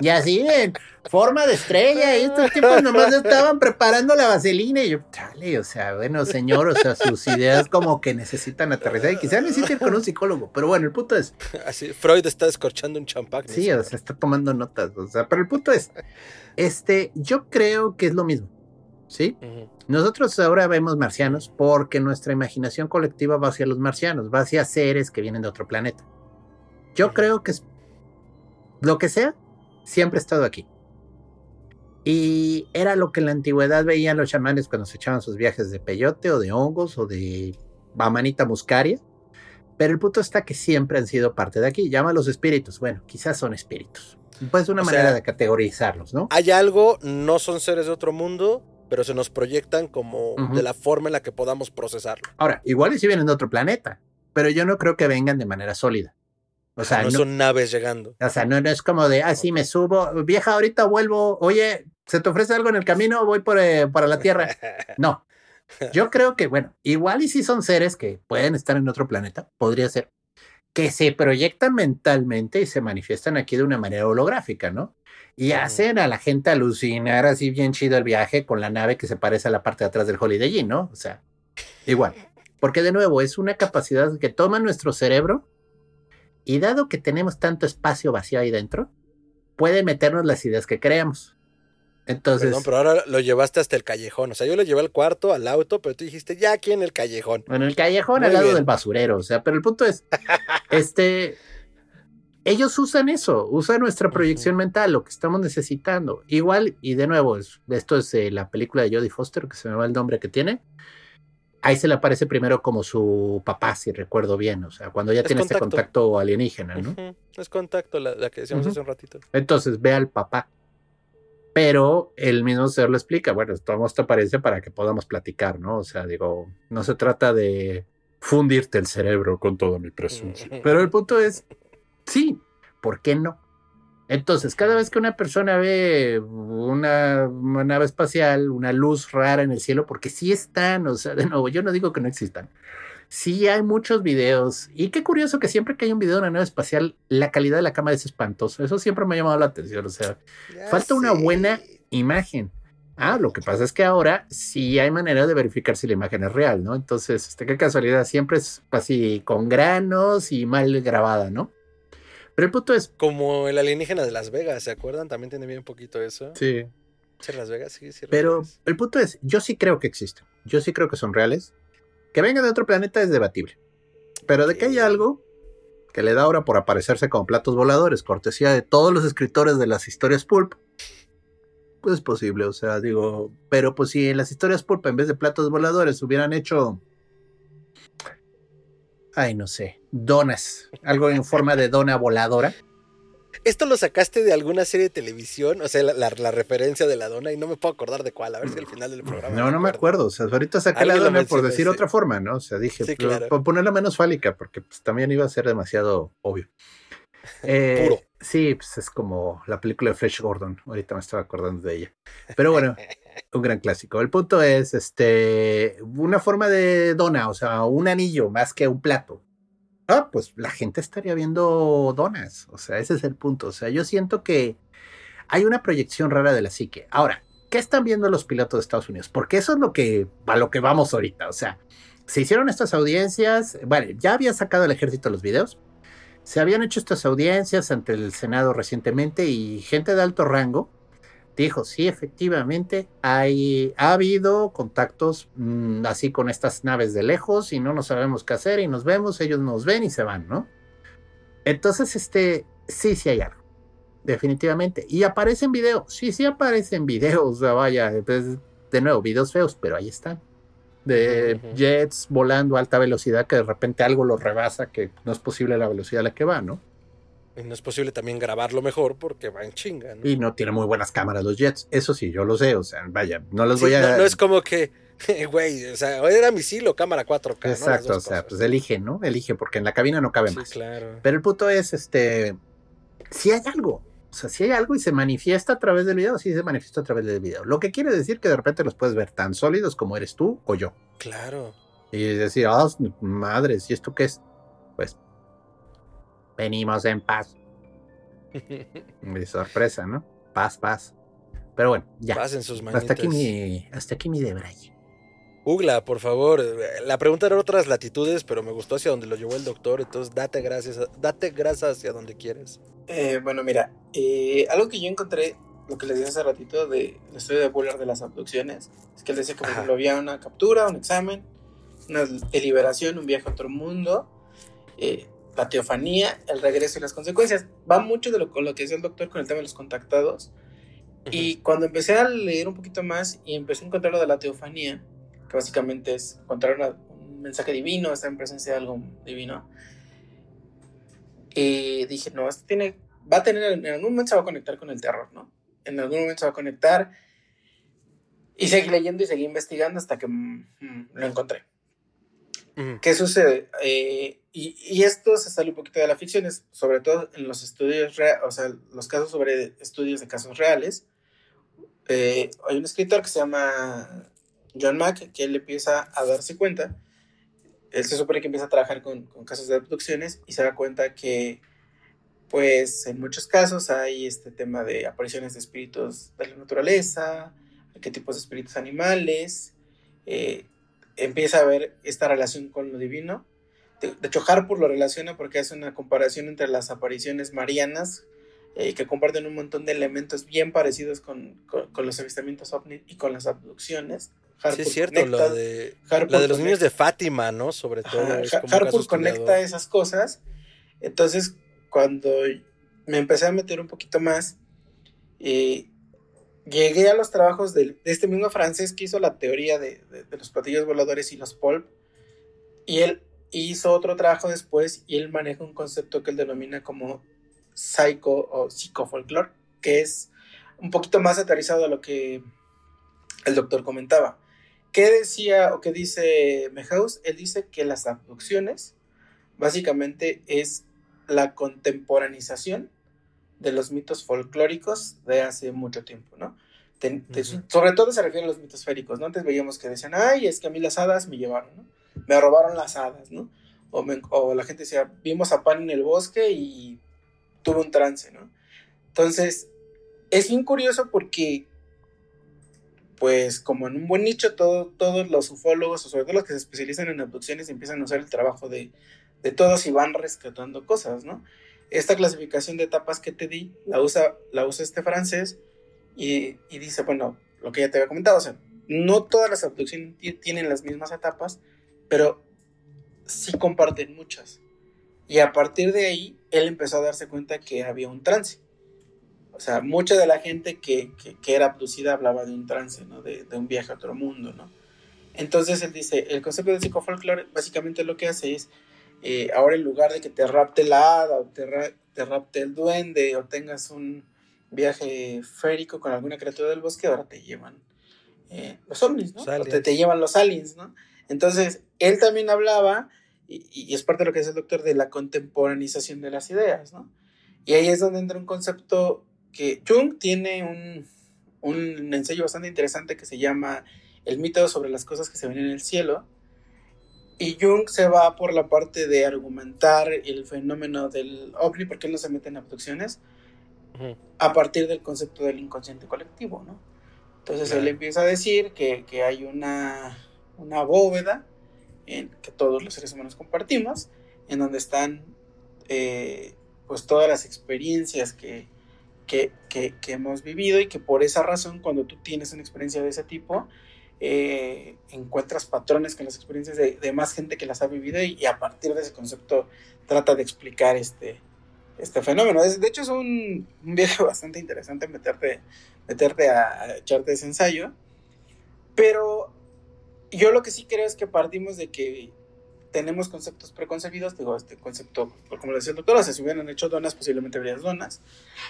D: Y así en forma de estrella. Y estos tipos nomás estaban preparando la vaselina. Y yo, chale, o sea, bueno, señor, o sea, sus ideas como que necesitan aterrizar. Y quizás necesiten ir con un psicólogo. Pero bueno, el punto es.
C: Así, Freud está descorchando un champán.
D: Sí, o sea, está tomando notas. O sea, pero el punto es. Este, yo creo que es lo mismo. ¿Sí?
C: Ujú.
D: Nosotros ahora vemos marcianos porque nuestra imaginación colectiva va hacia los marcianos, va hacia seres que vienen de otro planeta. Yo creo que es lo que sea, siempre ha estado aquí. Y era lo que en la antigüedad veían los chamanes cuando se echaban sus viajes de peyote o de hongos o de amanita muscaria. Pero el punto está que siempre han sido parte de aquí. Llámalos espíritus. Bueno, quizás son espíritus. Pues una
C: O
D: manera
C: sea,
D: de categorizarlos, ¿no?
C: Hay algo, no son seres de otro mundo, pero se nos proyectan como de la forma en la que podamos procesarlo.
D: Ahora, igual y si vienen de otro planeta, pero yo no creo que vengan de manera sólida. O sea,
C: no,
D: no,
C: son naves llegando.
D: o sea, no, no es como de, ah, sí, me subo, vieja, ahorita vuelvo, oye, ¿se te ofrece algo en el camino? Voy por, eh, para la Tierra. No, yo creo que, bueno, igual y si son seres que pueden estar en otro planeta, podría ser, que se proyectan mentalmente y se manifiestan aquí de una manera holográfica, ¿no? Y hacen a la gente alucinar así bien chido el viaje con la nave que se parece a la parte de atrás del Holiday Inn, ¿no? O sea, igual. Porque de nuevo, es una capacidad que toma nuestro cerebro y dado que tenemos tanto espacio vacío ahí dentro, puede meternos las ideas que creamos. Entonces,
C: Perdón, pero ahora lo llevaste hasta el callejón. O sea, yo lo llevé al cuarto, al auto, pero tú dijiste ya aquí en el callejón.
D: Bueno, el callejón
C: Muy
D: al lado
C: bien.
D: del basurero, o sea, pero el punto es, este, ellos usan eso, usan nuestra proyección mental, lo que estamos necesitando. Igual, y de nuevo, es- esto es eh, la película de Jodie Foster, que se me va el nombre que tiene. Ahí se le aparece primero como su papá, si recuerdo bien, o sea, cuando ya
C: Es
D: tiene este
C: contacto.
D: alienígena, ¿no?
C: Es contacto, la, la que decíamos hace un ratito.
D: Entonces ve al papá. Pero el mismo ser lo explica, bueno, tomamos esta apariencia para que podamos platicar, ¿no? O sea, digo, no se trata de fundirte el cerebro con toda mi presencia. Pero el punto es, sí, ¿por qué no? Entonces, cada vez que una persona ve una, una nave espacial, una luz rara en el cielo, porque sí están, o sea, de nuevo, yo no digo que no existan. Sí hay muchos videos. Y qué curioso que siempre que hay un video de una nave espacial, la calidad de la cámara es espantosa. Eso siempre me ha llamado la atención. O sea,
C: Ya
D: Falta una buena imagen. Ah, lo que pasa es que ahora sí hay manera de verificar si la imagen es real, ¿no? Entonces, este, qué casualidad, siempre es así con granos y mal grabada, ¿no? Pero el punto es,
C: Como el alienígena de Las Vegas, ¿se acuerdan? También tiene bien poquito eso.
D: sí,
C: ¿Sí, Las Vegas? Sí, sí. Las
D: pero
C: Vegas.
D: el punto es, yo sí creo que existen, yo sí creo que son reales. Que vengan de otro planeta es debatible. Pero de que hay algo que le da ahora por aparecerse como platos voladores, cortesía de todos los escritores de las historias pulp, pues es posible, o sea, digo, pero pues si en las historias pulp en vez de platos voladores hubieran hecho, ay, no sé, donas, algo en forma de dona voladora,
C: ¿Esto lo sacaste de alguna serie de televisión? O sea, la, la- la referencia de la dona y no me puedo acordar de cuál. A ver si al final del programa.
D: no, no me acuerdo, o sea, ahorita saqué la dona por decir
C: sí.
D: otra forma, ¿no? O sea, dije,
C: Sí,
D: por-
C: claro.
D: por ponerla menos fálica, porque pues también iba a ser demasiado obvio. Eh,
C: Puro.
D: Sí, pues es como la película de Flash Gordon. Ahorita me estaba acordando de ella. Pero bueno, un gran clásico. El punto es, este, una forma de dona, o sea, un anillo más que un plato. Ah, pues la gente estaría viendo donas. O sea, ese es el punto. O sea, yo siento que hay una proyección rara de la psique. Ahora, ¿qué están viendo los pilotos de Estados Unidos? Porque eso es lo que, a lo que vamos ahorita. O sea, se hicieron estas audiencias. Bueno, ya había sacado el ejército los videos. Se habían hecho estas audiencias ante el Senado recientemente y gente de alto rango dijo, sí, efectivamente, hay, ha habido contactos mm, así con estas naves de lejos y no nos sabemos qué hacer y nos vemos, ellos nos ven y se van, ¿no? Entonces, este, sí, sí hay algo, definitivamente. Y aparece en video, sí, sí aparece en video, o sea, vaya, pues, de nuevo, videos feos, pero ahí están. De jets volando a alta velocidad que de repente algo los rebasa, que no es posible la velocidad a la que va, ¿no?
C: Y no es posible también grabarlo mejor porque va en chinga, ¿no?
D: Y no tiene muy buenas cámaras los jets. Eso sí, yo lo sé. O sea, vaya, no los voy a.
C: no, no es como que, güey, o sea, era misil o cámara 4K. ¿no? Las
D: Exacto, o sea,
C: cosas.
D: pues elige, ¿no? Elige, porque en la cabina no cabe
C: Sí,
D: más.
C: claro.
D: Pero el punto es, este, si hay algo, o sea, si hay algo y se manifiesta a través del video, sí se manifiesta a través del video. Lo que quiere decir que de repente los puedes ver tan sólidos como eres tú o yo.
C: Claro.
D: Y decir, ah, madres, ¿y esto qué es? Pues, venimos en paz. Mi sorpresa, ¿no? Paz, paz. Pero bueno, ya.
C: Pasen sus manitas.
D: Hasta aquí mi, hasta aquí mi de Braille.
C: Ugla, por favor. La pregunta era otras latitudes, pero me gustó hacia donde lo llevó el doctor. Entonces, date gracias, date grasa hacia donde quieres.
E: Eh, bueno, mira, eh, algo que yo encontré, lo que les dije hace ratito de la historia de Bullard de las abducciones, es que él decía que por ejemplo había una captura, un examen, una deliberación, un viaje a otro mundo, eh, la teofanía, el regreso y las consecuencias. Va mucho de lo, lo que decía el doctor con el tema de los contactados. Y cuando empecé a leer un poquito más y empecé a encontrar lo de la teofanía, que básicamente es encontrar una- un mensaje divino, estar en presencia de algo divino, y dije, no, esto tiene, va a tener, en algún momento se va a conectar con el terror, ¿no? En algún momento se va a conectar. Y seguí leyendo y seguí investigando hasta que mm, mm, lo encontré.
C: Ujú.
E: ¿Qué sucede? Eh, y, y esto se sale un poquito de la ficción, es sobre todo en los estudios, o sea, los casos sobre estudios de casos reales. Eh, hay un escritor que se llama John Mack, que él empieza a darse cuenta, él se supone que empieza a trabajar con, con casos de abducciones y se da cuenta que, pues, en muchos casos hay este tema de apariciones de espíritus de la naturaleza, qué tipos de espíritus animales, eh, empieza a ver esta relación con lo divino. De, de hecho, Harpur lo relaciona porque hace una comparación entre las apariciones marianas, eh, que comparten un montón de elementos bien parecidos con, con- con los avistamientos ovni y con las abducciones.
C: Sí,
E: Harpur
C: es cierto,
E: conecta-
C: lo de, la de los
E: conecta-
C: niños de Fátima, ¿no? Sobre todo.
E: Ajá,
C: es como
E: Harpur conecta
C: estudiado.
E: esas cosas. Entonces, cuando me empecé a meter un poquito más, eh, llegué a los trabajos de, este mismo francés que hizo la teoría de, los platillos voladores y los polp. Y él hizo otro trabajo después y él maneja un concepto que él denomina como psycho o psicofolclore, que es un poquito más aterrizado a lo que el doctor comentaba. ¿Qué decía o qué dice Mehaus? Él dice que las abducciones básicamente es la contemporanización de los mitos folclóricos de hace mucho tiempo, ¿no? Te-. Sobre todo se refiere a los mitos féricos, ¿no? Antes veíamos que decían, ay, es que a mí las hadas me llevaron, ¿no? Me robaron las hadas, ¿no? O, me- o la gente decía, vimos a Pan en el bosque y tuve un trance, ¿no? Entonces, es bien curioso porque pues como en un buen nicho, todo- todos los ufólogos, o sobre todo los que se especializan en abducciones, empiezan a usar el trabajo de, de todos y van rescatando cosas, ¿no? Esta clasificación de etapas que te di, la usa, la usa este francés y, dice, bueno, lo que ya te había comentado, o sea, no todas las abducciones ti- tienen las mismas etapas, pero sí comparten muchas. Y a partir de ahí, él empezó a darse cuenta que había un trance. O sea, mucha de la gente que, que, era abducida hablaba de un trance, ¿no? De, un viaje a otro mundo, ¿no? Entonces él dice, el concepto de psicofolclore básicamente lo que hace es, eh, ahora en lugar de que te rapte la hada o te, ra- te rapte el duende o tengas un viaje férico con alguna criatura del bosque, ahora te llevan eh, los ovnis, ¿no? O te, llevan los aliens, ¿no? Entonces, él también hablaba, y, y es parte de lo que dice el doctor, de la contemporanización de las ideas, ¿no? Y ahí es donde entra un concepto que Jung tiene un, un ensayo bastante interesante que se llama El mito sobre las cosas que se ven en el cielo. Y Jung se va por la parte de argumentar el fenómeno del ovni, porque él no se mete en abducciones,
C: Ujú.
E: a partir del concepto del inconsciente colectivo, ¿no? Entonces él
C: Claro.
E: empieza a decir que, que hay una, una bóveda en que todos los seres humanos compartimos, en donde están eh, pues todas las experiencias que, que, que- que hemos vivido y que por esa razón cuando tú tienes una experiencia de ese tipo, eh, encuentras patrones con las experiencias de, de más gente que las ha vivido y, y a partir de ese concepto trata de explicar este, este fenómeno. Es- de hecho es un, un viaje bastante interesante meterte, meterte a, a echarte ese ensayo, pero yo lo que sí creo es que partimos de que tenemos conceptos preconcebidos, digo, este concepto, como le decía el doctor, o sea, si hubieran hecho donas, posiblemente habría donas,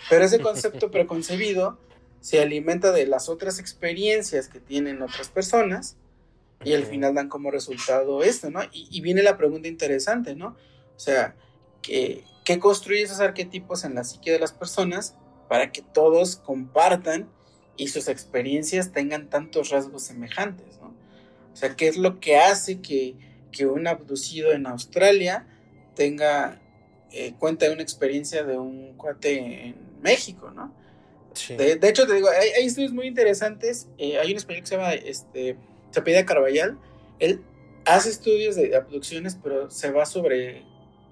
E: pero ese concepto preconcebido se alimenta de las otras experiencias que tienen otras personas y al final dan como resultado esto, ¿no? Y, viene la pregunta interesante, ¿no? O sea, ¿qué, ¿qué construye esos arquetipos en la psique de las personas para que todos compartan y sus experiencias tengan tantos rasgos semejantes, ¿no? O sea, ¿qué es lo que hace que, que un abducido en Australia tenga eh, cuenta de una experiencia de un cuate en México, ¿no? De, hecho, te digo, hay, estudios muy interesantes. Eh, hay un español que se llama este, Chapida Carballal. Él hace estudios de abducciones, pero se va sobre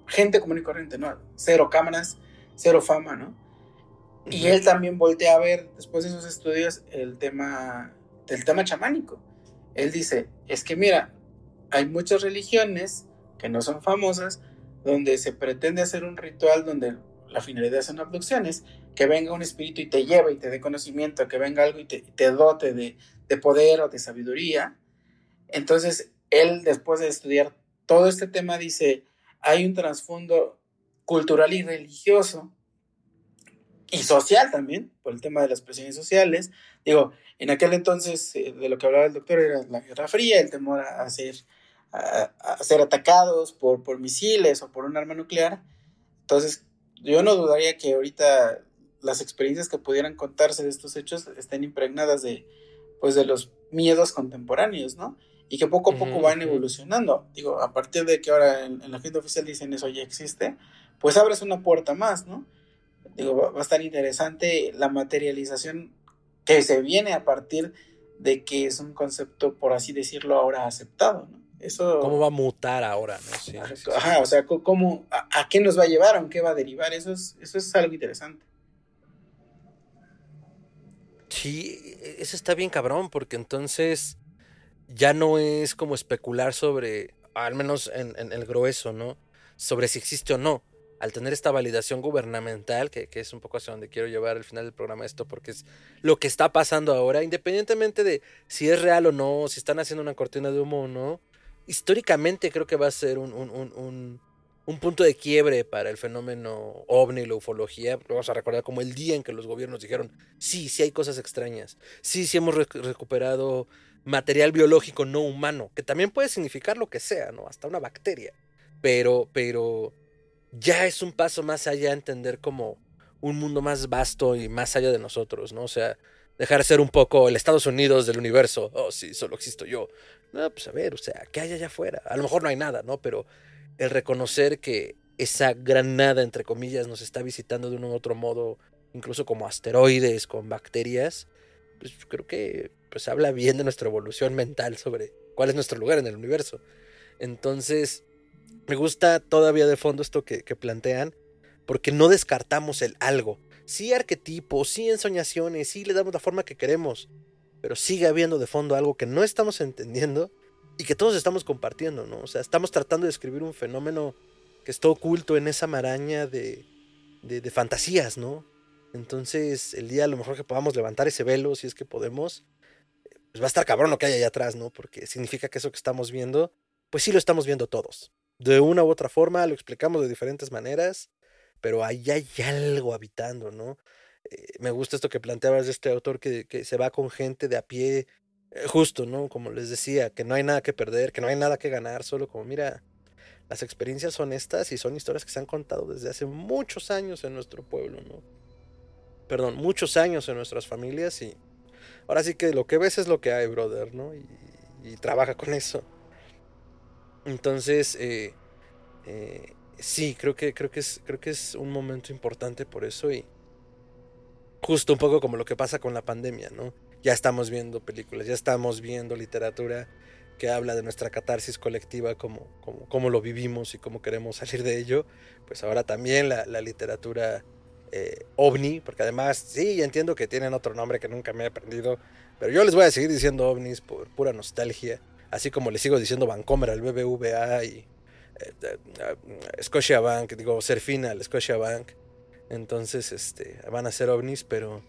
E: gente común y corriente, ¿no? Cero cámaras, cero fama, ¿no? Y él también voltea a ver, después de esos estudios, el tema del tema chamánico. Él dice, es que mira, hay muchas religiones que no son famosas, donde se pretende hacer un ritual donde la finalidad son abducciones, que venga un espíritu y te lleve y te dé conocimiento, que venga algo y te, dote de, de, poder o de sabiduría. Entonces, él después de estudiar todo este tema dice, hay un trasfondo cultural y religioso y social también, por el tema de las presiones sociales. Digo, en aquel entonces, eh, de lo que hablaba el doctor, era la Guerra Fría, el temor a, ser, a, ser atacados por, por misiles o por un arma nuclear. Entonces, yo no dudaría que ahorita las experiencias que pudieran contarse de estos hechos estén impregnadas de, pues, de los miedos contemporáneos, ¿no? Y que poco a poco van evolucionando. Digo, a partir de que ahora en, en la agenda oficial dicen eso ya existe, pues abres una puerta más, ¿no? digo, va, a estar interesante la materialización que se viene a partir de que es un concepto, por así decirlo, ahora aceptado, ¿no? Eso,
C: ¿Cómo va a mutar ahora? ¿no?
E: ajá, o sea, ¿cómo, a, qué nos va a llevar? ¿A qué va a derivar? Eso es, eso es algo interesante.
C: Sí, eso está bien cabrón, porque entonces ya no es como especular sobre, al menos en, el grueso, ¿no? Sobre si existe o no al tener esta validación gubernamental, que, es un poco hacia donde quiero llevar al final del programa esto, porque es lo que está pasando ahora, independientemente de si es real o no, si están haciendo una cortina de humo o no, históricamente creo que va a ser un, un, punto de quiebre para el fenómeno ovni, la ufología. Vamos a recordar como el día en que los gobiernos dijeron, sí, sí hay cosas extrañas, sí, sí hemos recuperado material biológico no humano, que también puede significar lo que sea, ¿no? Hasta una bacteria. Pero, pero ya es un paso más allá a entender como un mundo más vasto y más allá de nosotros, ¿no? O sea, dejar de ser un poco el Estados Unidos del universo. Oh, sí, solo existo yo. No, pues a ver, o sea, ¿qué hay allá afuera? A lo mejor no hay nada, ¿no? Pero el reconocer que esa gran nada, entre comillas, nos está visitando de un u otro modo, incluso como asteroides, con bacterias, pues creo que pues habla bien de nuestra evolución mental sobre cuál es nuestro lugar en el universo. Entonces, me gusta todavía de fondo esto que, plantean, porque no descartamos el algo. Sí arquetipos, sí ensoñaciones, sí le damos la forma que queremos, pero sigue habiendo de fondo algo que no estamos entendiendo y que todos estamos compartiendo, ¿no? O sea, estamos tratando de describir un fenómeno que está oculto en esa maraña de, de, fantasías, ¿no? Entonces, el día a lo mejor que podamos levantar ese velo, si es que podemos, pues va a estar cabrón lo que hay allá atrás, ¿no? Porque significa que eso que estamos viendo, pues sí lo estamos viendo todos de una u otra forma, lo explicamos de diferentes maneras, pero ahí hay algo habitando, ¿no? Eh, me gusta esto que planteabas de este autor que, que se va con gente de a pie, justo, ¿no? Como les decía, que no hay nada que perder, que no hay nada que ganar, solo como, mira, las experiencias son estas y son historias que se han contado desde hace muchos años en nuestro pueblo, ¿no? Perdón, muchos años en nuestras familias y ahora sí que lo que ves es lo que hay, brother, ¿no? y trabaja con eso. Entonces, eh, eh, sí, creo que, creo, que es, creo que es un momento importante por eso y justo un poco como lo que pasa con la pandemia, ¿no? Ya estamos viendo películas, ya estamos viendo literatura que habla de nuestra catarsis colectiva, como, como, lo vivimos y cómo queremos salir de ello. Pues ahora también la, literatura eh, ovni, porque además, sí, entiendo que tienen otro nombre que nunca me he aprendido, pero yo les voy a seguir diciendo ovnis por pura nostalgia así como le sigo diciendo Vancomer al BBVA y eh, eh, Scotia Bank, digo Serfina al Scotia Bank. Entonces, este, van a ser ovnis, pero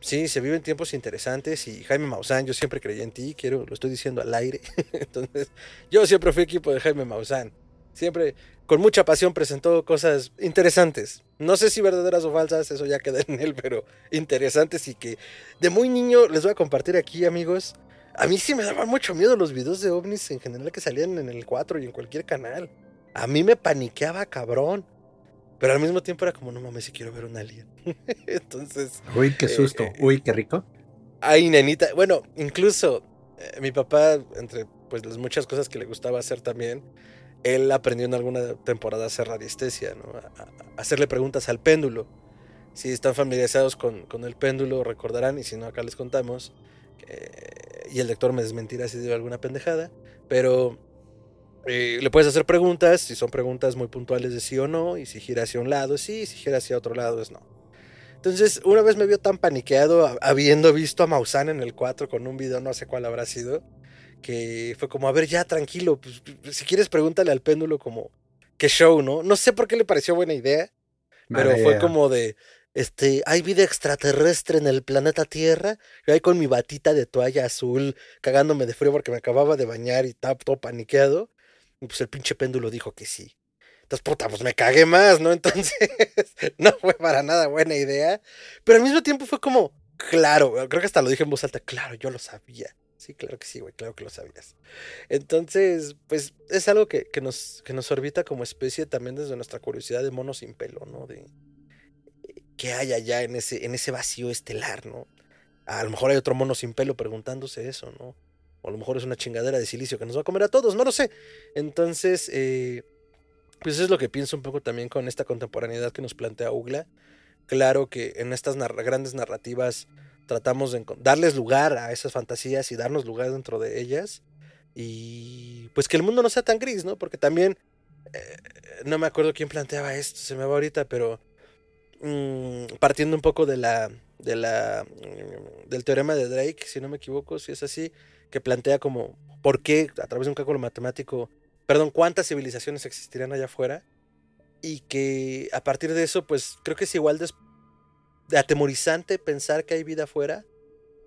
C: sí, se viven tiempos interesantes y Jaime Maussan, yo siempre creí en ti, quiero, lo estoy diciendo al aire. Entonces, yo siempre fui equipo de Jaime Maussan. Siempre con mucha pasión presentó cosas interesantes. No sé si verdaderas o falsas, eso ya queda en él, pero interesantes y que de muy niño les voy a compartir aquí, amigos. A mí sí me daban mucho miedo los videos de ovnis en general que salían en el 4 y en cualquier canal. A mí me paniqueaba cabrón. Pero al mismo tiempo era como, no mames, si quiero ver un alien. Entonces.
D: Uy, qué
C: eh,
D: susto.
C: eh,
D: Uy, qué rico.
C: Ay, nenita. Bueno, incluso eh, mi papá, entre pues las muchas cosas que le gustaba hacer también, él aprendió en alguna temporada a hacer radiestesia, ¿no? A, hacerle preguntas al péndulo. Si están familiarizados con, con el péndulo, recordarán, y si no, acá les contamos. eh, y el lector me desmentirá si digo alguna pendejada, pero eh, le puedes hacer preguntas, si son preguntas muy puntuales de sí o no, y si gira hacia un lado es sí, y si gira hacia otro lado es no. Entonces, una vez me vio tan paniqueado habiendo visto a Maussan en el 4 con un video, no sé cuál habrá sido, que fue como, a ver, ya tranquilo, pues, si quieres pregúntale al péndulo como, qué show, ¿no? No sé por qué le pareció buena idea, pero fue
D: idea.
C: como de, este, hay vida extraterrestre en el planeta Tierra, yo ahí con mi batita de toalla azul, cagándome de frío porque me acababa de bañar y estaba todo paniqueado, y pues el pinche péndulo dijo que sí. Entonces, puta, pues me cagué más, ¿no? Entonces, no fue para nada buena idea. Pero al mismo tiempo fue como, claro, creo que hasta lo dije en voz alta, claro, yo lo sabía. Sí, claro que sí, güey, claro que lo sabías. Entonces, pues es algo que, que nos, que nos orbita como especie también desde nuestra curiosidad de mono sin pelo, ¿no? De qué hay allá en ese, en ese vacío estelar, ¿no? A lo mejor hay otro mono sin pelo preguntándose eso, ¿no? O a lo mejor es una chingadera de silicio que nos va a comer a todos, no lo sé. Entonces, eh, pues es lo que pienso un poco también con esta contemporaneidad que nos plantea Ugla. Claro que en estas grandes narrativas tratamos de darles lugar a esas fantasías y darnos lugar dentro de ellas. Y pues que el mundo no sea tan gris, ¿no? Porque también, eh, no me acuerdo quién planteaba esto, se me va ahorita, pero mm, partiendo un poco de la, de la, mm, del teorema de Drake, si no me equivoco, si es así, que plantea como por qué a través de un cálculo matemático, perdón, cuántas civilizaciones existirían allá afuera y que a partir de eso, pues creo que es igual de, de atemorizante pensar que hay vida afuera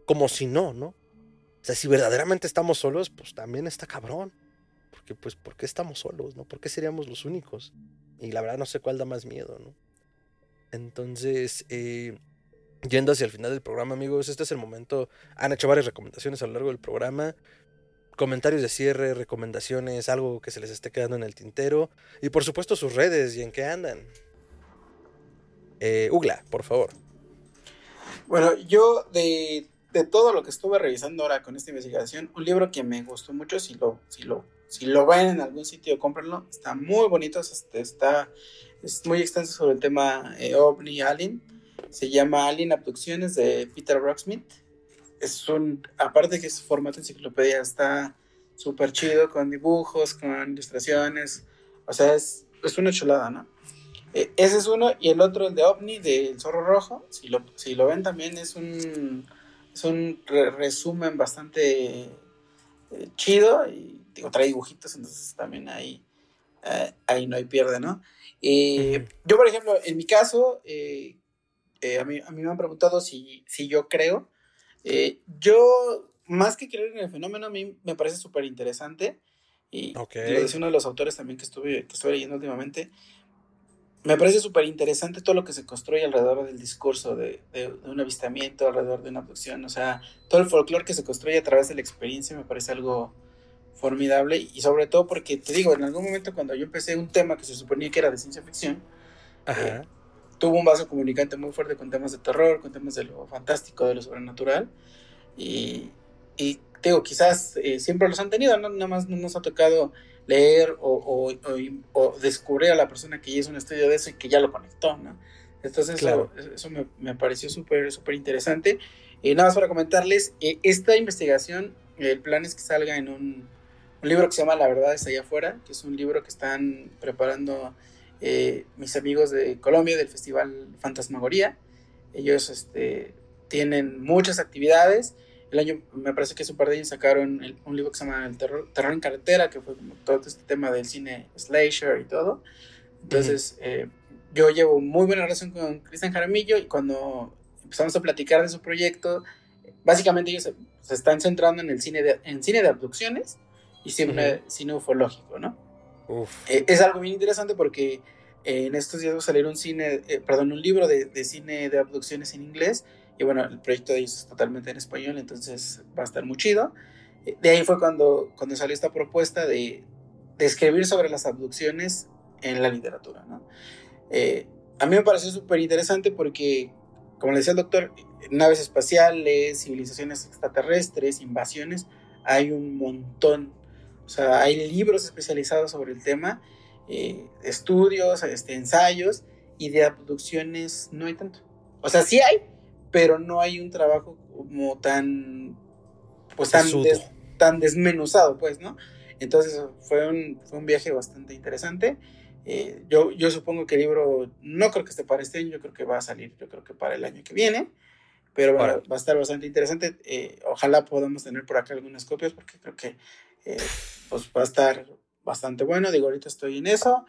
C: como si no, ¿no? O sea, si verdaderamente estamos solos, pues también está cabrón. Porque, pues, ¿por qué estamos solos, no? ¿Por qué seríamos los únicos? Y la verdad no sé cuál da más miedo, ¿no? Entonces, eh, yendo hacia el final del programa, amigos, este es el momento. Han hecho varias recomendaciones a lo largo del programa. Comentarios de cierre, recomendaciones, algo que se les esté quedando en el tintero. Y por supuesto sus redes y en qué andan. Eh, Ugla, por favor.
E: Bueno, yo de, de todo lo que estuve revisando ahora con esta investigación, un libro que me gustó mucho, si lo, si lo, si lo ven en algún sitio, cómprenlo. Está muy bonito, es, este, está, es muy extenso sobre el tema eh, OVNI Alien. Se llama Alien Abducciones de Peter Rocksmith. Es un, aparte que es formato enciclopedia, está súper chido con dibujos, con ilustraciones. O sea, es, es una chulada, ¿no? Eh, ese es uno, y el otro, el de OVNI, del Zorro Rojo, si lo, si lo ven también es un, es un re- resumen bastante eh, chido, y trae dibujitos, entonces también ahí, eh, ahí no hay pierde, ¿no? Eh. Yo, por ejemplo, en mi caso, eh, eh, a, mí, a mí me han preguntado si, si yo creo. Eh, yo, más que creer en el fenómeno, a mí me parece súper interesante. Y
C: Ok.
E: digo, es uno de los autores también que estuve, que estuve leyendo últimamente. Me parece súper interesante todo lo que se construye alrededor del discurso de, de- de un avistamiento, alrededor de una abducción. O sea, todo el folclore que se construye a través de la experiencia me parece algo formidable. Y sobre todo porque, te digo, en algún momento cuando yo empecé un tema que se suponía que era de ciencia ficción,
C: Ajá.
E: Tuvo un vaso comunicante muy fuerte con temas de terror, con temas de lo fantástico, de lo sobrenatural. Y, y te digo, quizás eh, siempre los han tenido, ¿no? nada más no nos ha tocado leer o, o- o- o descubrir a la persona que ya hizo un estudio de eso y que ya lo conectó, ¿no? Entonces
C: Claro.
E: eso, eso me, me pareció súper, súper interesante. Y nada más para comentarles, eh, esta investigación, el plan es que salga en un, un libro que se llama La verdad está allá afuera, que es un libro que están preparando eh, mis amigos de Colombia del Festival Fantasmagoría. Ellos este, tienen muchas actividades. El año, me parece que hace un par de años sacaron el- un libro que se llama El Terror, Terror en Carretera, que fue como todo este tema del cine slasher y todo. Entonces, eh, yo llevo muy buena relación con Cristian Jaramillo y cuando empezamos a platicar de su proyecto. Básicamente ellos se, están centrando en el cine de, en cine de abducciones y cine, cine ufológico, ¿no? Eh, es algo bien interesante porque eh, en estos días va a salir un cine, eh, perdón, un libro de, de, cine de abducciones en inglés y bueno, el proyecto de ellos es totalmente en español, entonces va a estar muy chido. De ahí fue cuando, cuando salió esta propuesta de, de escribir sobre las abducciones en la literatura, ¿no? a mí me pareció súper interesante porque, como le decía el doctor, naves espaciales, civilizaciones extraterrestres, invasiones, hay un montón o sea, hay libros especializados sobre el tema, eh, estudios, este, ensayos, y de abducciones no hay tanto. O sea, sí hay, pero no hay un trabajo como tan, pues tan, tan desmenuzado, pues, ¿no? Entonces fue un, fue un viaje bastante interesante. Eh, yo, yo supongo que el libro no creo que esté para este año, yo creo que va a salir, yo creo que para el año que viene, pero va, va a estar bastante interesante. Eh, ojalá podamos tener por acá algunas copias porque creo que eh, pues va a estar bastante bueno. Digo, ahorita estoy en eso.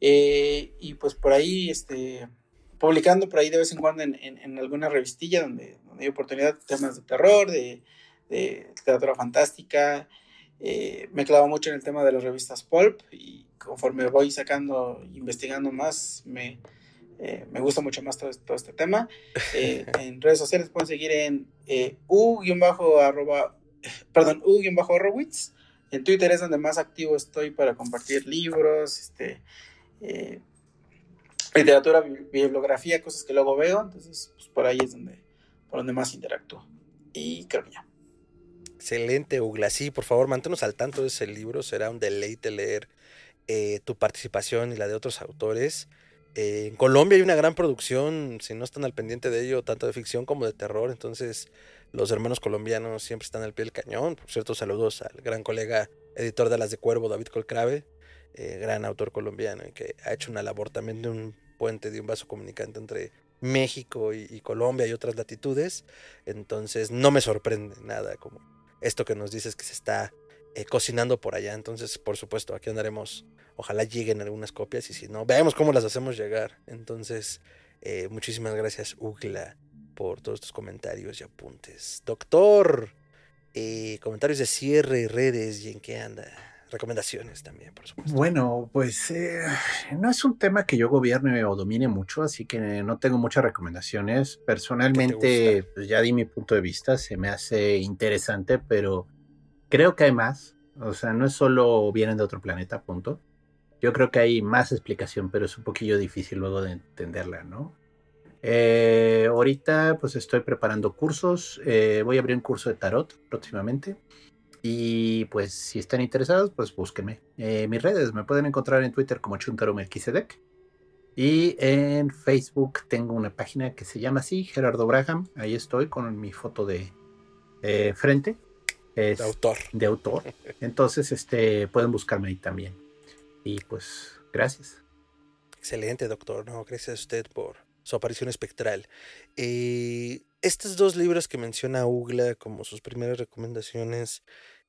E: Eh, y pues por ahí, este, publicando por ahí de vez en cuando en, en, alguna revistilla donde, donde, hay oportunidad temas de terror, de, de literatura fantástica. Eh, me clavo mucho en el tema de las revistas Pulp y conforme voy sacando, investigando más, me, me gusta mucho más todo, todo este tema. en redes sociales pueden seguir en u-arroba, perdón, u-horowitz en Twitter es donde más activo estoy para compartir libros, este, eh, literatura, bibliografía, cosas que luego veo. Entonces, pues por ahí es donde, por donde más interactúo. Y creo que ya.
C: Excelente, Ugla. Sí, por favor, manténnos al tanto de ese libro. Será un deleite leer eh, tu participación y la de otros autores. Eh, en Colombia hay una gran producción, si no están al pendiente de ello, tanto de ficción como de terror. Entonces, los hermanos colombianos siempre están al pie del cañón. Por cierto, saludos al gran colega editor de Las de Cuervo, David Colcrave, eh, gran autor colombiano y que ha hecho una labor también de un puente, de un vaso comunicante entre México y, Colombia y otras latitudes. Entonces, no me sorprende nada como esto que nos dices que se está eh, cocinando por allá. Entonces, por supuesto, aquí andaremos. Ojalá lleguen algunas copias y si no, veamos cómo las hacemos llegar. Entonces, eh, muchísimas gracias, Ugla por todos tus comentarios y apuntes. Doctor, eh, comentarios de cierre, redes y en qué anda. Recomendaciones también, por supuesto.
D: Bueno, pues eh, no es un tema que yo gobierne o domine mucho, así que no tengo muchas recomendaciones. Personalmente, pues ya di mi punto de vista, se me hace interesante, pero creo que hay más. O sea, no es solo vienen de otro planeta, punto. Yo creo que hay más explicación, pero es un poquillo difícil luego de entenderla, ¿no? Eh, ahorita pues estoy preparando cursos, eh, voy a abrir un curso de tarot próximamente. Y pues si están interesados, pues búsquenme. Eh, mis redes me pueden encontrar en Twitter como Chuntaro Y en Facebook tengo una página que se llama así, Gerardo Braham. Ahí estoy con mi foto de frente.
C: de autor.
D: De autor. Entonces, este, pueden buscarme ahí también. Y pues, gracias.
C: Excelente, doctor. No, gracias a usted por su aparición espectral. Eh, estos dos libros que menciona Ugla como sus primeras recomendaciones,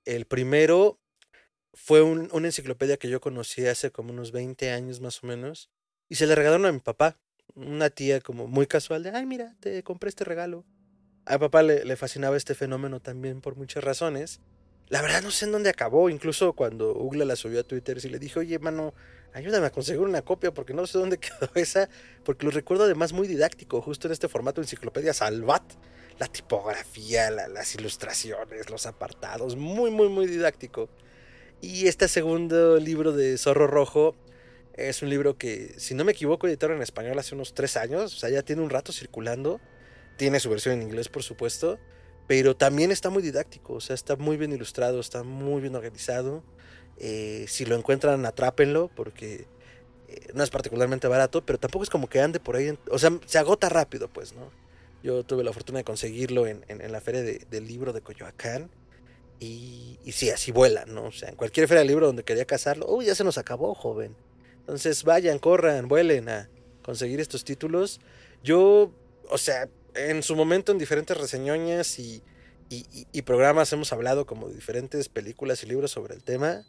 C: el primero fue una enciclopedia que yo conocí hace como unos 20 años más o menos, y se le regalaron a mi papá, una tía como muy casual de, ay mira, te compré este regalo. A mi papá le, le fascinaba este fenómeno también por muchas razones. La verdad no sé en dónde acabó, incluso cuando Ugla la subió a Twitter, y le dije, oye, mano, ayúdame a conseguir una copia porque no sé dónde quedó esa, porque lo recuerdo además muy didáctico, justo en este formato enciclopedia Salvat, la tipografía, las ilustraciones, los apartados, muy, muy, muy didáctico. Y este segundo libro de Zorro Rojo es un libro que, si no me equivoco, editaron en español hace unos tres años, o sea, ya tiene un rato circulando, tiene su versión en inglés, por supuesto, pero también está muy didáctico, o sea, está muy bien ilustrado, está muy bien organizado eh, si lo encuentran, atrápenlo, porque eh, no es particularmente barato, pero tampoco es como que ande por ahí. o sea, se agota rápido, pues, ¿no? Yo tuve la fortuna de conseguirlo en, la feria del libro de Coyoacán. Y, y sí, así vuela, ¿no? O sea, en cualquier feria del libro donde quería casarlo, uy, ya se nos acabó, joven. Entonces vayan, corran, vuelen a conseguir estos títulos. Yo, o sea, en su momento en diferentes reseñoñas y, y, programas hemos hablado como de diferentes películas y libros sobre el tema.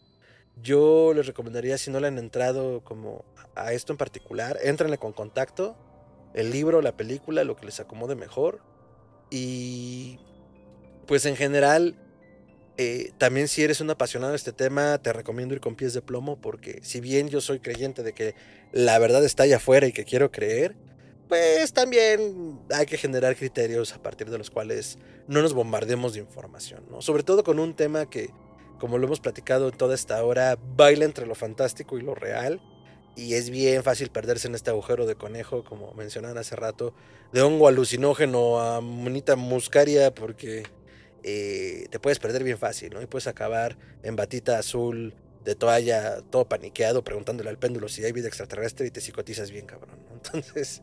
C: Yo les recomendaría, si no le han entrado como a esto en particular, éntrenle con contacto. el libro, la película, lo que les acomode mejor. Y pues en general, eh, también si eres un apasionado de este tema, te recomiendo ir con pies de plomo porque si bien yo soy creyente de que la verdad está allá afuera y que quiero creer, pues también hay que generar criterios a partir de los cuales no nos bombardemos de información, ¿no? Sobre todo con un tema que, como lo hemos platicado toda esta hora, baila entre lo fantástico y lo real. Y es bien fácil perderse en este agujero de conejo, como mencionaban hace rato, de hongo alucinógeno a monita muscaria, porque eh, te puedes perder bien fácil, ¿no? Y puedes acabar en batita azul de toalla, todo paniqueado, preguntándole al péndulo si hay vida extraterrestre y te psicotizas bien, cabrón. Entonces,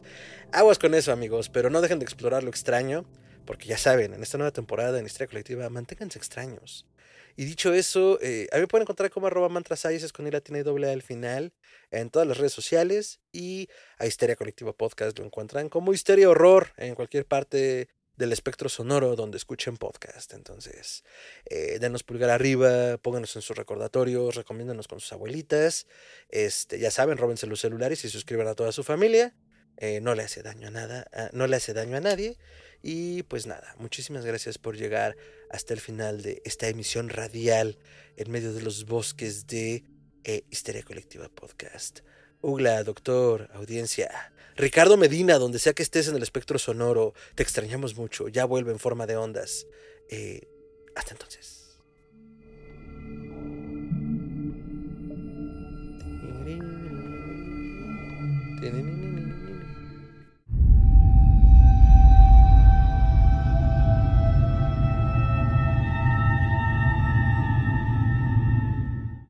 C: aguas con eso, amigos, pero no dejen de explorar lo extraño, porque ya saben, en esta nueva temporada en Historia Colectiva, manténganse extraños. Y dicho eso, eh, a mí me pueden encontrar como arroba mantrasayes con i latina y doble al final en todas las redes sociales y a Histeria Colectiva Podcast lo encuentran como Histeria Horror en cualquier parte del espectro sonoro donde escuchen podcast. Entonces, eh, denos pulgar arriba, pónganos en sus recordatorios, recomiéndanos con sus abuelitas. Este, ya saben, róbense los celulares y suscriban a toda su familia. Eh, no le hace daño a nada, no le hace daño a nadie. Y pues nada, muchísimas gracias por llegar hasta el final de esta emisión radial en medio de los bosques de eh, Histeria Colectiva Podcast. Ugla, doctor, audiencia. Ricardo Medina, donde sea que estés en el espectro sonoro, te extrañamos mucho. Ya vuelve en forma de ondas. Eh, hasta entonces.